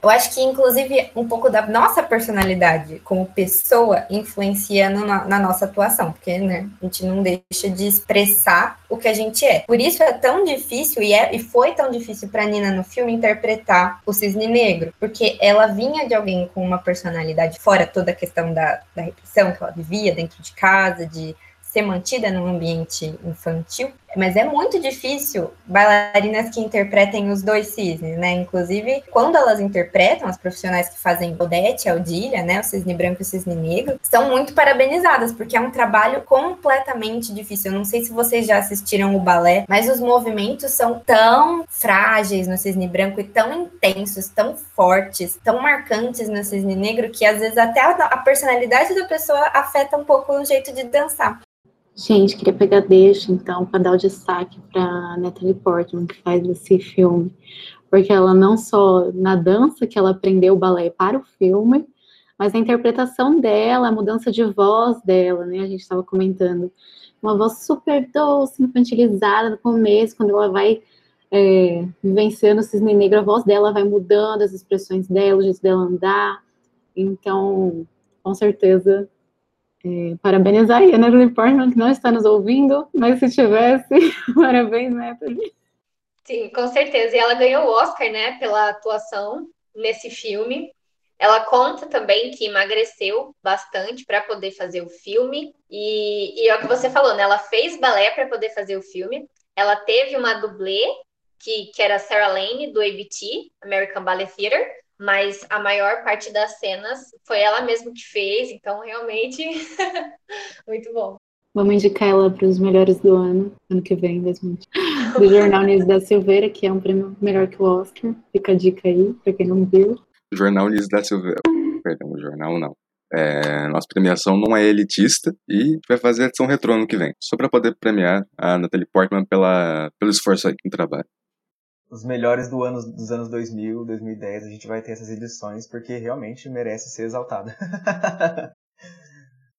Eu acho que, inclusive, um pouco da nossa personalidade como pessoa influencia na, na, nossa atuação, porque né, a gente não deixa de expressar o que a gente é. Por isso é tão difícil, e, é, e foi tão difícil para Nina no filme interpretar o cisne negro, porque ela vinha de alguém com uma personalidade, fora toda a questão da, da repressão que ela vivia dentro de casa, de ser mantida num ambiente infantil, mas é muito difícil bailarinas que interpretem os dois cisnes, né? Inclusive, quando elas interpretam, as profissionais que fazem Odete, Aldilha, né? O cisne branco e o cisne negro, são muito parabenizadas, porque é um trabalho completamente difícil. Eu não sei se vocês já assistiram o balé, mas os movimentos são tão frágeis no cisne branco e tão intensos, tão fortes, tão marcantes no cisne negro, que às vezes até a personalidade da pessoa afeta um pouco o jeito de dançar. Gente, queria pegar deixa, então, para dar o destaque para Natalie Portman, que faz esse filme, porque ela não só na dança que ela aprendeu o balé para o filme, mas a interpretação dela, a mudança de voz dela, né? A gente estava comentando. Uma voz super doce, infantilizada no começo, quando ela vai é, vivenciando o cisne negro, a voz dela vai mudando, as expressões dela, o jeito dela andar. Então, com certeza, é, parabenizar a Natalie Portman, que não está nos ouvindo, mas se tivesse, parabéns, Natalie. Sim, com certeza. E ela ganhou o Oscar, né, pela atuação nesse filme. Ela conta também que emagreceu bastante para poder fazer o filme. E, e é o que você falou, né? Ela fez balé para poder fazer o filme. Ela teve uma dublê, que, que era Sarah Lane, do ABT, American Ballet Theater mas a maior parte das cenas foi ela mesma que fez, então realmente muito bom. Vamos indicar ela para os melhores do ano, ano que vem, 2020. Do Jornal Nise da Silveira, que é um prêmio melhor que o Oscar. Fica a dica aí, para quem não viu. Jornal Nise da Silveira. Perdão, o jornal não. É, nossa premiação não é elitista e vai fazer a edição retrô ano que vem, só para poder premiar a Natalie Portman pela, pelo esforço aí no trabalho. Os melhores do ano, dos anos 2000, 2010, a gente vai ter essas edições porque realmente merece ser exaltada.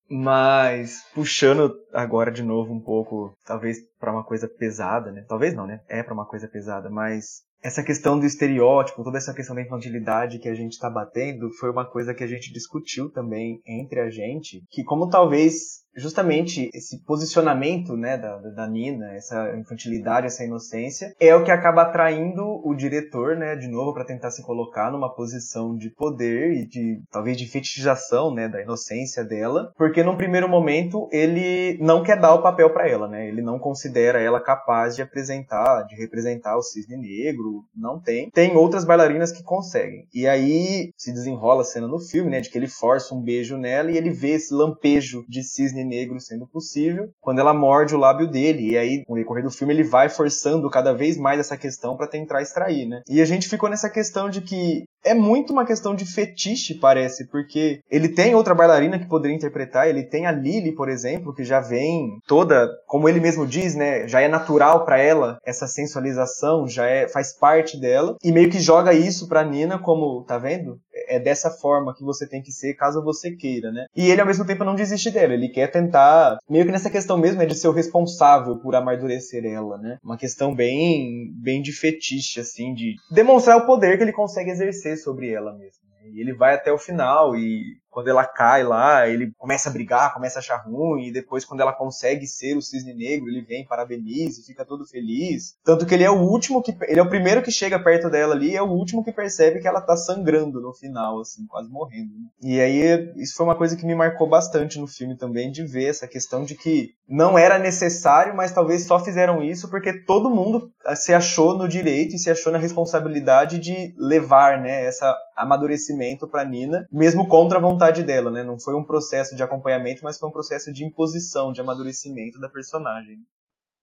Mas puxando agora de novo um pouco, talvez para uma coisa pesada, né? Talvez não, né? É para uma coisa pesada, mas essa questão do estereótipo, toda essa questão da infantilidade que a gente está batendo, foi uma coisa que a gente discutiu também entre a gente, que como talvez justamente esse posicionamento né, da, da Nina, essa infantilidade, essa inocência, é o que acaba atraindo o diretor, né, de novo, para tentar se colocar numa posição de poder e de talvez de fetichização né, da inocência dela, porque num primeiro momento ele não quer dar o papel para ela, né? Ele não considera ela capaz de apresentar, de representar o cisne negro, não tem. Tem outras bailarinas que conseguem. E aí se desenrola a cena no filme, né, de que ele força um beijo nela e ele vê esse lampejo de cisne negro sendo possível, quando ela morde o lábio dele. E aí, no decorrer do filme, ele vai forçando cada vez mais essa questão para tentar extrair, né? E a gente ficou nessa questão de que é muito uma questão de fetiche, parece, porque ele tem outra bailarina que poderia interpretar, ele tem a Lily, por exemplo, que já vem toda, como ele mesmo diz, né, já é natural para ela essa sensualização, já é faz parte dela e meio que joga isso para Nina como, tá vendo? É dessa forma que você tem que ser caso você queira, né? E ele ao mesmo tempo não desiste dela, ele quer tentar, meio que nessa questão mesmo, é de ser o responsável por amadurecer ela, né? Uma questão bem, bem de fetiche, assim, de demonstrar o poder que ele consegue exercer sobre ela mesmo. Né? E ele vai até o final e quando ela cai lá, ele começa a brigar, começa a achar ruim, e depois, quando ela consegue ser o cisne negro, ele vem, parabeniza e fica todo feliz. Tanto que ele é o último que. Ele é o primeiro que chega perto dela ali, e é o último que percebe que ela tá sangrando no final, assim, quase morrendo. Né? E aí, isso foi uma coisa que me marcou bastante no filme também, de ver essa questão de que não era necessário, mas talvez só fizeram isso porque todo mundo se achou no direito e se achou na responsabilidade de levar, né, essa amadurecimento para Nina, mesmo contra a vontade vontade dela, né? Não foi um processo de acompanhamento, mas foi um processo de imposição, de amadurecimento da personagem.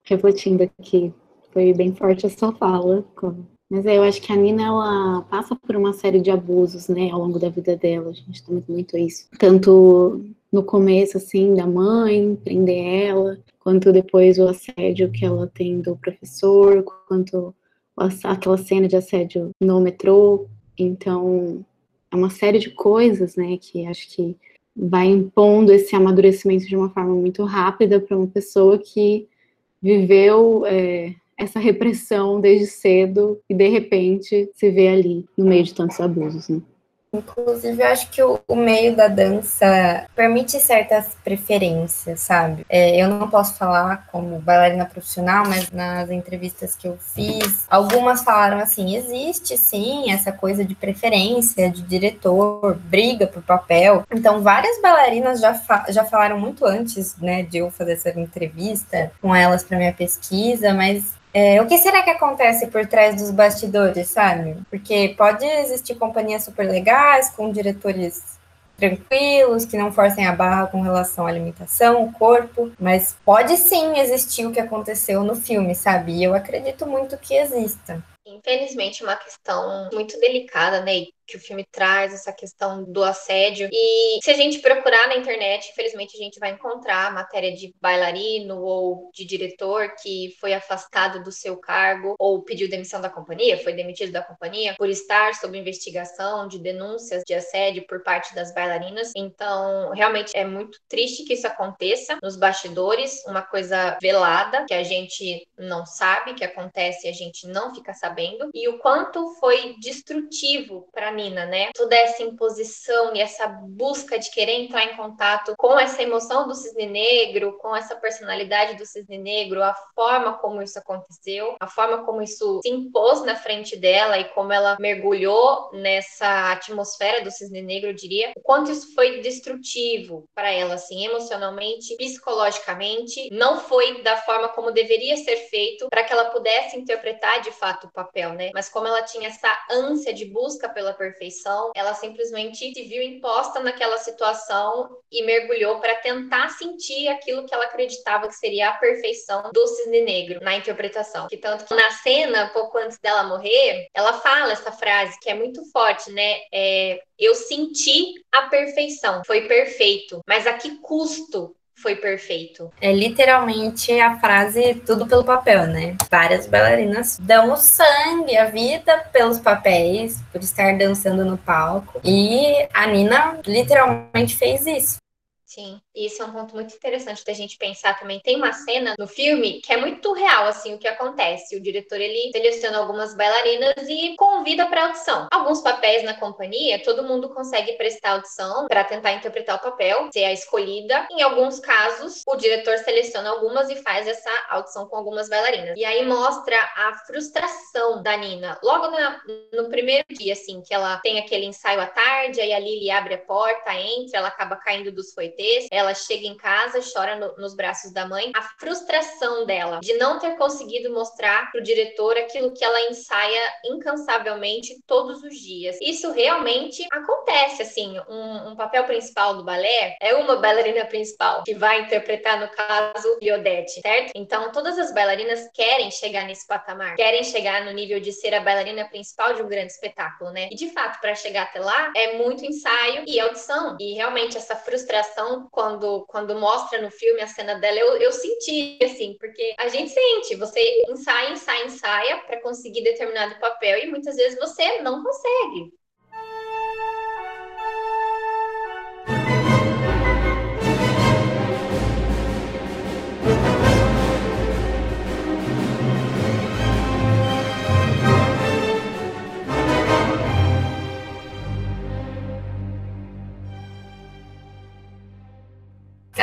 Refletindo aqui, foi bem forte a sua fala. Mas eu acho que a Nina, ela passa por uma série de abusos, né, ao longo da vida dela. A gente tem muito, isso. Tanto no começo, assim, da mãe, prender ela, quanto depois o assédio que ela tem do professor, quanto aquela cena de assédio no metrô. Então, é uma série de coisas, né, que acho que vai impondo esse amadurecimento de uma forma muito rápida para uma pessoa que viveu é, essa repressão desde cedo e de repente se vê ali no meio de tantos abusos, né? Inclusive, eu acho que o, o, meio da dança permite certas preferências, sabe? É, eu não posso falar como bailarina profissional, mas nas entrevistas que eu fiz, algumas falaram assim: existe sim essa coisa de preferência, de diretor, briga por papel. Então, várias bailarinas já, fa já falaram muito antes, né, de eu fazer essa entrevista com elas para minha pesquisa, mas é, o que será que acontece por trás dos bastidores, sabe? Porque pode existir companhias super legais, com diretores tranquilos, que não forcem a barra com relação à alimentação, o corpo, mas pode sim existir o que aconteceu no filme, sabe? E eu acredito muito que exista. Infelizmente, uma questão muito delicada, né? Que o filme traz, essa questão do assédio. E se a gente procurar na internet, infelizmente a gente vai encontrar matéria de bailarino ou de diretor que foi afastado do seu cargo ou pediu demissão da companhia, foi demitido da companhia por estar sob investigação de denúncias de assédio por parte das bailarinas. Então, realmente é muito triste que isso aconteça nos bastidores, uma coisa velada que a gente não sabe que acontece e a gente não fica sabendo e o quanto foi destrutivo para Né? Toda essa imposição e essa busca de querer entrar em contato com essa emoção do cisne negro, com essa personalidade do cisne negro, a forma como isso aconteceu, a forma como isso se impôs na frente dela e como ela mergulhou nessa atmosfera do cisne negro, eu diria, o quanto isso foi destrutivo para ela, assim, emocionalmente, psicologicamente, não foi da forma como deveria ser feito para que ela pudesse interpretar de fato o papel, né? Mas como ela tinha essa ânsia de busca pela personalidade perfeição, ela simplesmente se viu imposta naquela situação e mergulhou para tentar sentir aquilo que ela acreditava que seria a perfeição do cisne negro na interpretação. Que tanto que na cena, pouco antes dela morrer, ela fala essa frase que é muito forte, né? É, eu senti a perfeição, foi perfeito, mas a que custo foi perfeito. É literalmente a frase tudo pelo papel, né? Várias bailarinas dão o sangue, a vida pelos papéis, por estar dançando no palco. E a Nina literalmente fez isso. Sim, isso é um ponto muito interessante da gente pensar também. Tem uma cena no filme que é muito real, assim, o que acontece. O diretor, ele seleciona algumas bailarinas e convida para audição. Alguns papéis na companhia, todo mundo consegue prestar audição para tentar interpretar o papel, ser a escolhida. Em alguns casos, o diretor seleciona algumas e faz essa audição com algumas bailarinas. E aí mostra a frustração da Nina. Logo na, no primeiro dia, assim, que ela tem aquele ensaio à tarde, aí a Lily abre a porta, entra, ela acaba caindo dos foiteiros ela chega em casa, chora no, nos braços da mãe. A frustração dela de não ter conseguido mostrar para o diretor aquilo que ela ensaia incansavelmente todos os dias. Isso realmente acontece, assim. Um, um papel principal do balé é uma bailarina principal que vai interpretar, no caso, Liodete, certo? Então, todas as bailarinas querem chegar nesse patamar, querem chegar no nível de ser a bailarina principal de um grande espetáculo, né? E de fato, para chegar até lá, é muito ensaio e audição. E realmente essa frustração quando, quando mostra no filme a cena dela, eu, eu senti, assim, porque a gente sente, você ensaia, ensaia, ensaia para conseguir determinado papel e muitas vezes você não consegue.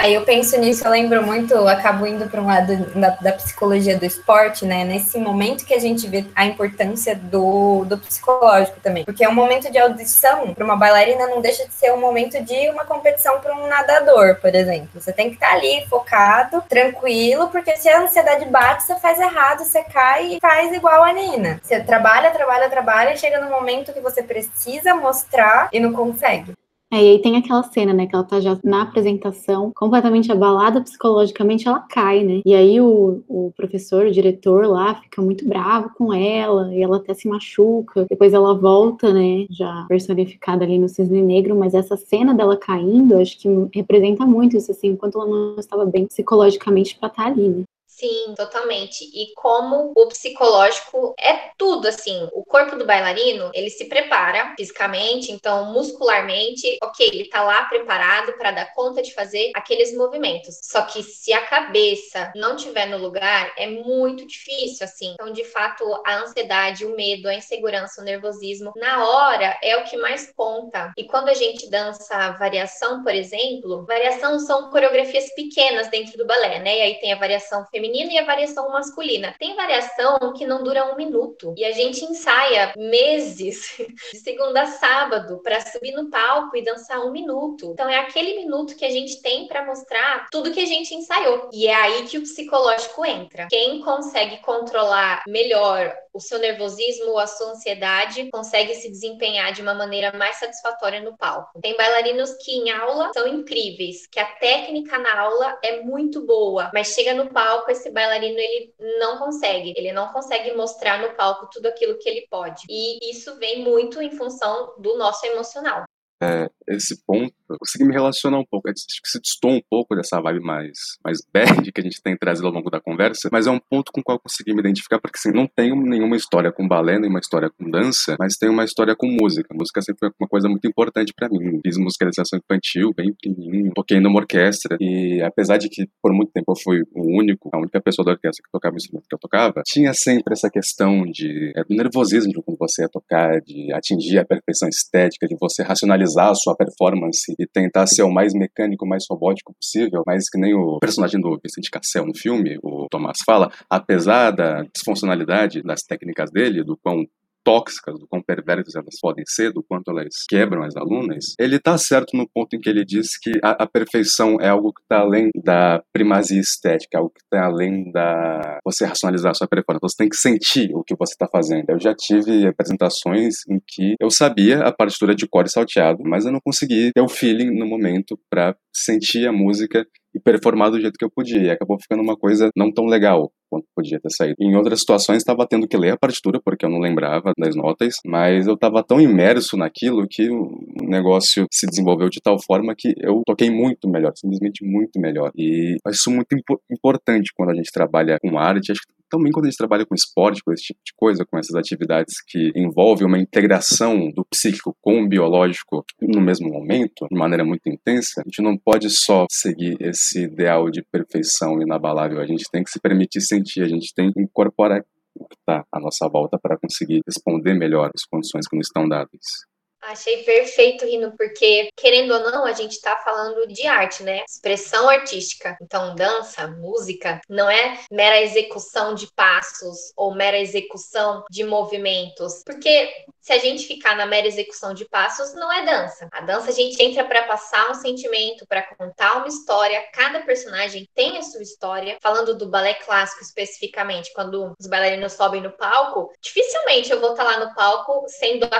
Aí eu penso nisso, eu lembro muito, eu acabo indo para um lado da, da, psicologia do esporte, né? Nesse momento que a gente vê a importância do, do psicológico também. Porque um momento de audição para uma bailarina não deixa de ser um momento de uma competição para um nadador, por exemplo. Você tem que estar tá ali focado, tranquilo, porque se a ansiedade bate, você faz errado, você cai e faz igual a Nina. Você trabalha, trabalha, trabalha e chega no momento que você precisa mostrar e não consegue. É, e aí tem aquela cena, né, que ela tá já na apresentação, completamente abalada psicologicamente, ela cai, né? E aí o, o professor, o diretor lá, fica muito bravo com ela, e ela até se machuca. Depois ela volta, né, já personificada ali no Cisne Negro, mas essa cena dela caindo, acho que representa muito isso, assim, enquanto ela não estava bem psicologicamente pra estar tá ali, né? Sim, totalmente. E como o psicológico é tudo, assim. O corpo do bailarino, ele se prepara fisicamente, então muscularmente, ok, ele tá lá preparado para dar conta de fazer aqueles movimentos. Só que se a cabeça não tiver no lugar, é muito difícil, assim. Então, de fato, a ansiedade, o medo, a insegurança, o nervosismo, na hora é o que mais conta. E quando a gente dança variação, por exemplo, variação são coreografias pequenas dentro do balé, né? E aí tem a variação feminina feminina e a variação masculina. Tem variação que não dura um minuto e a gente ensaia meses, de segunda a sábado, para subir no palco e dançar um minuto. Então é aquele minuto que a gente tem para mostrar tudo que a gente ensaiou. E é aí que o psicológico entra. Quem consegue controlar melhor o seu nervosismo ou a sua ansiedade consegue se desempenhar de uma maneira mais satisfatória no palco. Tem bailarinos que em aula são incríveis, que a técnica na aula é muito boa, mas chega no palco esse bailarino ele não consegue, ele não consegue mostrar no palco tudo aquilo que ele pode. E isso vem muito em função do nosso emocional é, esse ponto, eu consegui me relacionar um pouco. Acho que se distou um pouco dessa vibe mais, mais bad que a gente tem trazido ao longo da conversa, mas é um ponto com o qual eu consegui me identificar, porque assim, não tenho nenhuma história com balé, nenhuma história com dança, mas tenho uma história com música. A música sempre foi uma coisa muito importante para mim. Fiz musicalização infantil, bem pequenininho, toquei numa orquestra, e apesar de que por muito tempo eu fui o único, a única pessoa da orquestra que tocava o instrumento que eu tocava, tinha sempre essa questão de é, do nervosismo de quando você ia tocar, de atingir a perfeição estética, de você racionalizar otimizar a sua performance e tentar ser o mais mecânico, mais robótico possível, mas que nem o personagem do Vicente Cassel no filme, o Tomás fala, apesar da disfuncionalidade das técnicas dele, do quão tóxicas, do quão perversas elas podem ser, do quanto elas quebram as alunas, ele tá certo no ponto em que ele diz que a, a perfeição é algo que está além da primazia estética, algo que está além da você racionalizar a sua performance. Você tem que sentir o que você está fazendo. Eu já tive apresentações em que eu sabia a partitura de cor salteado, mas eu não consegui ter o feeling no momento para sentir a música e performar do jeito que eu podia. E acabou ficando uma coisa não tão legal quanto podia ter saído. Em outras situações, estava tendo que ler a partitura, porque eu não lembrava das notas, mas eu estava tão imerso naquilo que o negócio se desenvolveu de tal forma que eu toquei muito melhor, simplesmente muito melhor. E isso é muito impo importante quando a gente trabalha com arte. Acho que também quando a gente trabalha com esporte, com esse tipo de coisa, com essas atividades que envolvem uma integração do psíquico com o biológico no mesmo momento, de maneira muito intensa, a gente não pode só seguir esse ideal de perfeição inabalável. A gente tem que se permitir sentir, a gente tem que incorporar o que está à nossa volta para conseguir responder melhor as condições que nos estão dadas. Achei perfeito, Rino, porque, querendo ou não, a gente está falando de arte, né? Expressão artística. Então, dança, música, não é mera execução de passos ou mera execução de movimentos. Porque se a gente ficar na mera execução de passos, não é dança. A dança a gente entra para passar um sentimento, para contar uma história. Cada personagem tem a sua história. Falando do balé clássico especificamente, quando os bailarinos sobem no palco, dificilmente eu vou estar lá no palco sendo a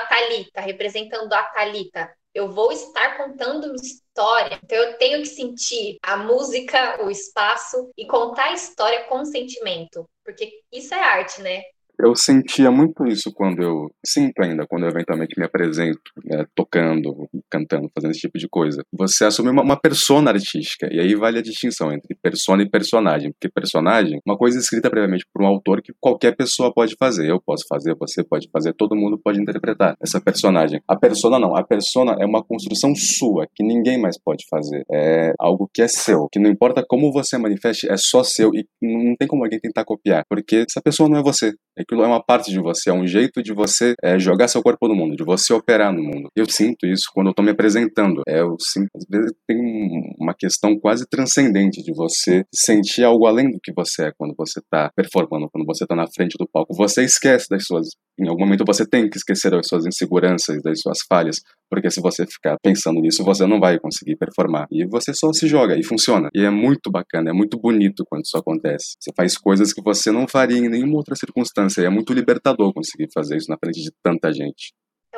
representando representando a Talita. Eu vou estar contando uma história. Então eu tenho que sentir a música, o espaço e contar a história com sentimento, porque isso é arte, né? Eu sentia muito isso quando eu sinto ainda quando eu eventualmente me apresento, né, tocando, cantando, fazendo esse tipo de coisa. Você assume uma, uma persona artística e aí vale a distinção entre persona e personagem, porque personagem, uma coisa escrita previamente por um autor que qualquer pessoa pode fazer. Eu posso fazer, você pode fazer, todo mundo pode interpretar essa personagem. A persona não, a persona é uma construção sua que ninguém mais pode fazer. É algo que é seu, que não importa como você manifeste, é só seu e não tem como alguém tentar copiar, porque essa pessoa não é você. Aquilo é uma parte de você, é um jeito de você é, jogar seu corpo no mundo, de você operar no mundo. Eu sinto isso quando eu estou me apresentando. É, eu sinto, às vezes tem uma questão quase transcendente de você sentir algo além do que você é quando você está performando, quando você está na frente do palco. Você esquece das suas. Em algum momento você tem que esquecer das suas inseguranças, das suas falhas, porque se você ficar pensando nisso, você não vai conseguir performar. E você só se joga e funciona. E é muito bacana, é muito bonito quando isso acontece. Você faz coisas que você não faria em nenhuma outra circunstância. E é muito libertador conseguir fazer isso na frente de tanta gente.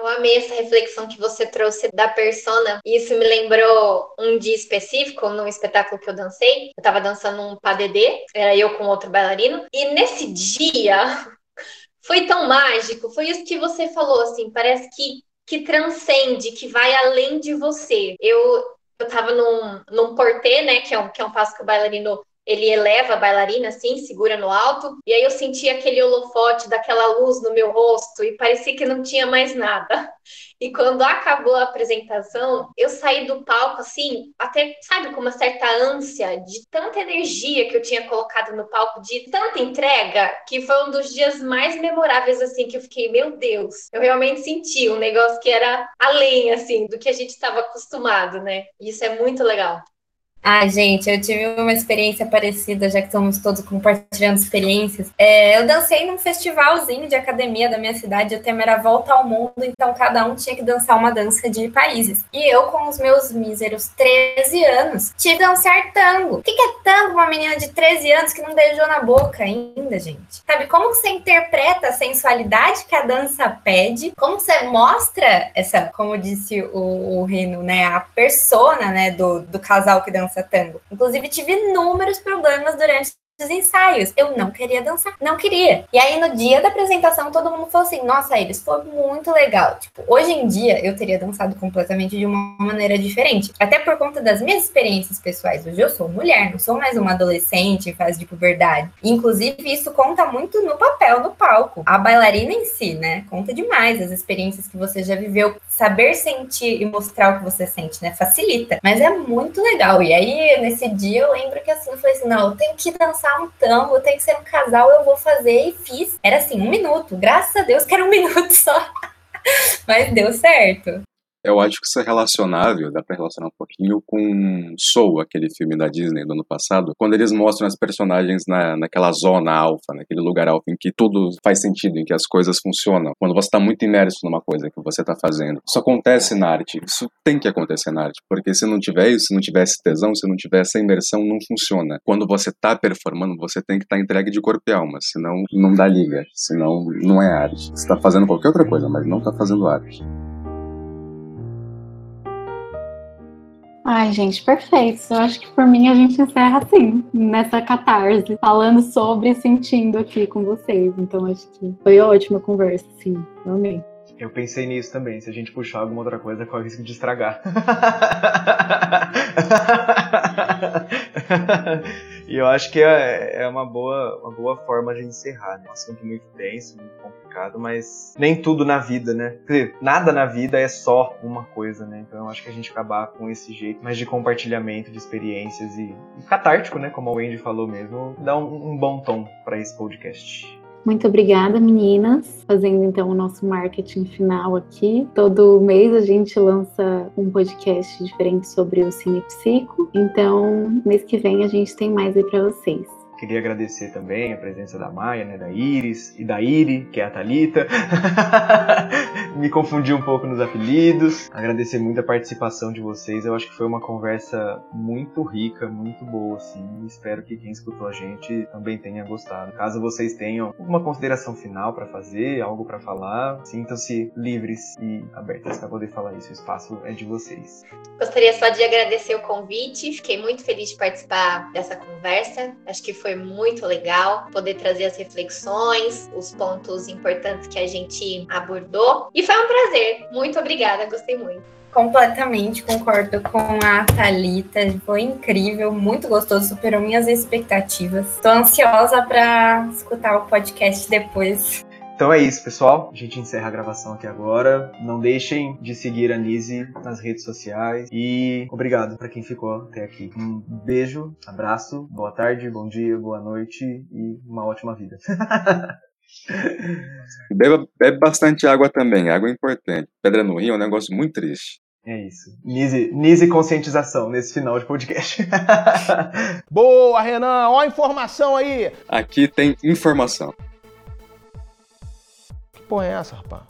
Eu amei essa reflexão que você trouxe da persona. Isso me lembrou um dia específico, num espetáculo que eu dancei. Eu tava dançando um padedê, era eu com outro bailarino. E nesse dia foi tão mágico. Foi isso que você falou, assim. Parece que que transcende, que vai além de você. Eu eu tava num, num portê, né, que é um, que é um passo que o bailarino ele eleva a bailarina assim, segura no alto, e aí eu senti aquele holofote daquela luz no meu rosto e parecia que não tinha mais nada. E quando acabou a apresentação, eu saí do palco assim, até, sabe, com uma certa ânsia de tanta energia que eu tinha colocado no palco, de tanta entrega, que foi um dos dias mais memoráveis assim que eu fiquei, meu Deus, eu realmente senti um negócio que era além assim do que a gente estava acostumado, né? E isso é muito legal. Ah, gente, eu tive uma experiência parecida, já que estamos todos compartilhando experiências. É, eu dancei num festivalzinho de academia da minha cidade, o tema era Volta ao Mundo, então cada um tinha que dançar uma dança de países. E eu, com os meus míseros 13 anos, tive que dançar tango. O que é tango, uma menina de 13 anos que não beijou na boca ainda, gente? Sabe, como você interpreta a sensualidade que a dança pede? Como você mostra essa, como disse o, o né, a persona, né, do, do casal que dança dança tango. Inclusive, tive inúmeros problemas durante os ensaios. Eu não queria dançar, não queria. E aí no dia da apresentação todo mundo falou assim: "Nossa, eles foi muito legal". Tipo, hoje em dia eu teria dançado completamente de uma maneira diferente, até por conta das minhas experiências pessoais. Hoje eu sou mulher, não sou mais uma adolescente em fase de puberdade. Inclusive isso conta muito no papel, no palco. A bailarina em si, né? Conta demais as experiências que você já viveu, saber sentir e mostrar o que você sente, né? Facilita, mas é muito legal. E aí nesse dia eu lembro que assim, eu falei assim: "Não, eu tenho que dançar um tango, tem que ser um casal, eu vou fazer. E fiz. Era assim, um minuto. Graças a Deus que era um minuto só. Mas deu certo. Eu acho que isso é relacionável, dá pra relacionar um pouquinho com Soul, aquele filme da Disney do ano passado, quando eles mostram as personagens na, naquela zona alfa, naquele lugar alfa em que tudo faz sentido, em que as coisas funcionam. Quando você tá muito imerso numa coisa que você tá fazendo. Isso acontece na arte, isso tem que acontecer na arte, porque se não tiver isso, se não tiver esse tesão, se não tiver essa imersão, não funciona. Quando você tá performando, você tem que estar tá entregue de corpo e alma, senão não dá liga, senão não é arte. Você tá fazendo qualquer outra coisa, mas não tá fazendo arte. Ai, gente, perfeito. Eu acho que por mim a gente encerra assim, nessa catarse, falando sobre e sentindo aqui com vocês. Então acho que foi ótima conversa, sim. Amei. Eu pensei nisso também, se a gente puxar alguma outra coisa, corre o risco de estragar. e eu acho que é, é, uma, boa, uma boa forma de encerrar, né? Um assunto muito denso, muito complicado, mas nem tudo na vida, né? Dizer, nada na vida é só uma coisa, né? Então eu acho que a gente acabar com esse jeito mais de compartilhamento de experiências e, e catártico, né? Como a Wendy falou mesmo, dá um, um bom tom para esse podcast. Muito obrigada, meninas. Fazendo então o nosso marketing final aqui. Todo mês a gente lança um podcast diferente sobre o Cine Psico. Então, mês que vem a gente tem mais aí para vocês. Queria agradecer também a presença da Maia, né, da Iris e da Iri, que é a Talita. Me confundi um pouco nos apelidos. Agradecer muito a participação de vocês. Eu acho que foi uma conversa muito rica, muito boa, assim. Espero que quem escutou a gente também tenha gostado. Caso vocês tenham alguma consideração final para fazer, algo para falar, sintam-se livres e abertas para poder falar isso. O espaço é de vocês. Gostaria só de agradecer o convite. Fiquei muito feliz de participar dessa conversa. Acho que foi muito legal poder trazer as reflexões, os pontos importantes que a gente abordou. E foi um prazer. Muito obrigada, gostei muito. Completamente concordo com a Thalita. Foi incrível, muito gostoso, superou minhas expectativas. Estou ansiosa para escutar o podcast depois. Então é isso, pessoal. A gente encerra a gravação aqui agora. Não deixem de seguir a Nise nas redes sociais. E obrigado para quem ficou até aqui. Um beijo, abraço, boa tarde, bom dia, boa noite e uma ótima vida. beba, bebe bastante água também. Água é importante. Pedra no rio é um negócio muito triste. É isso. Nise, Nise conscientização nesse final de podcast. Boa, Renan. Ó a informação aí. Aqui tem informação porra é essa, rapaz?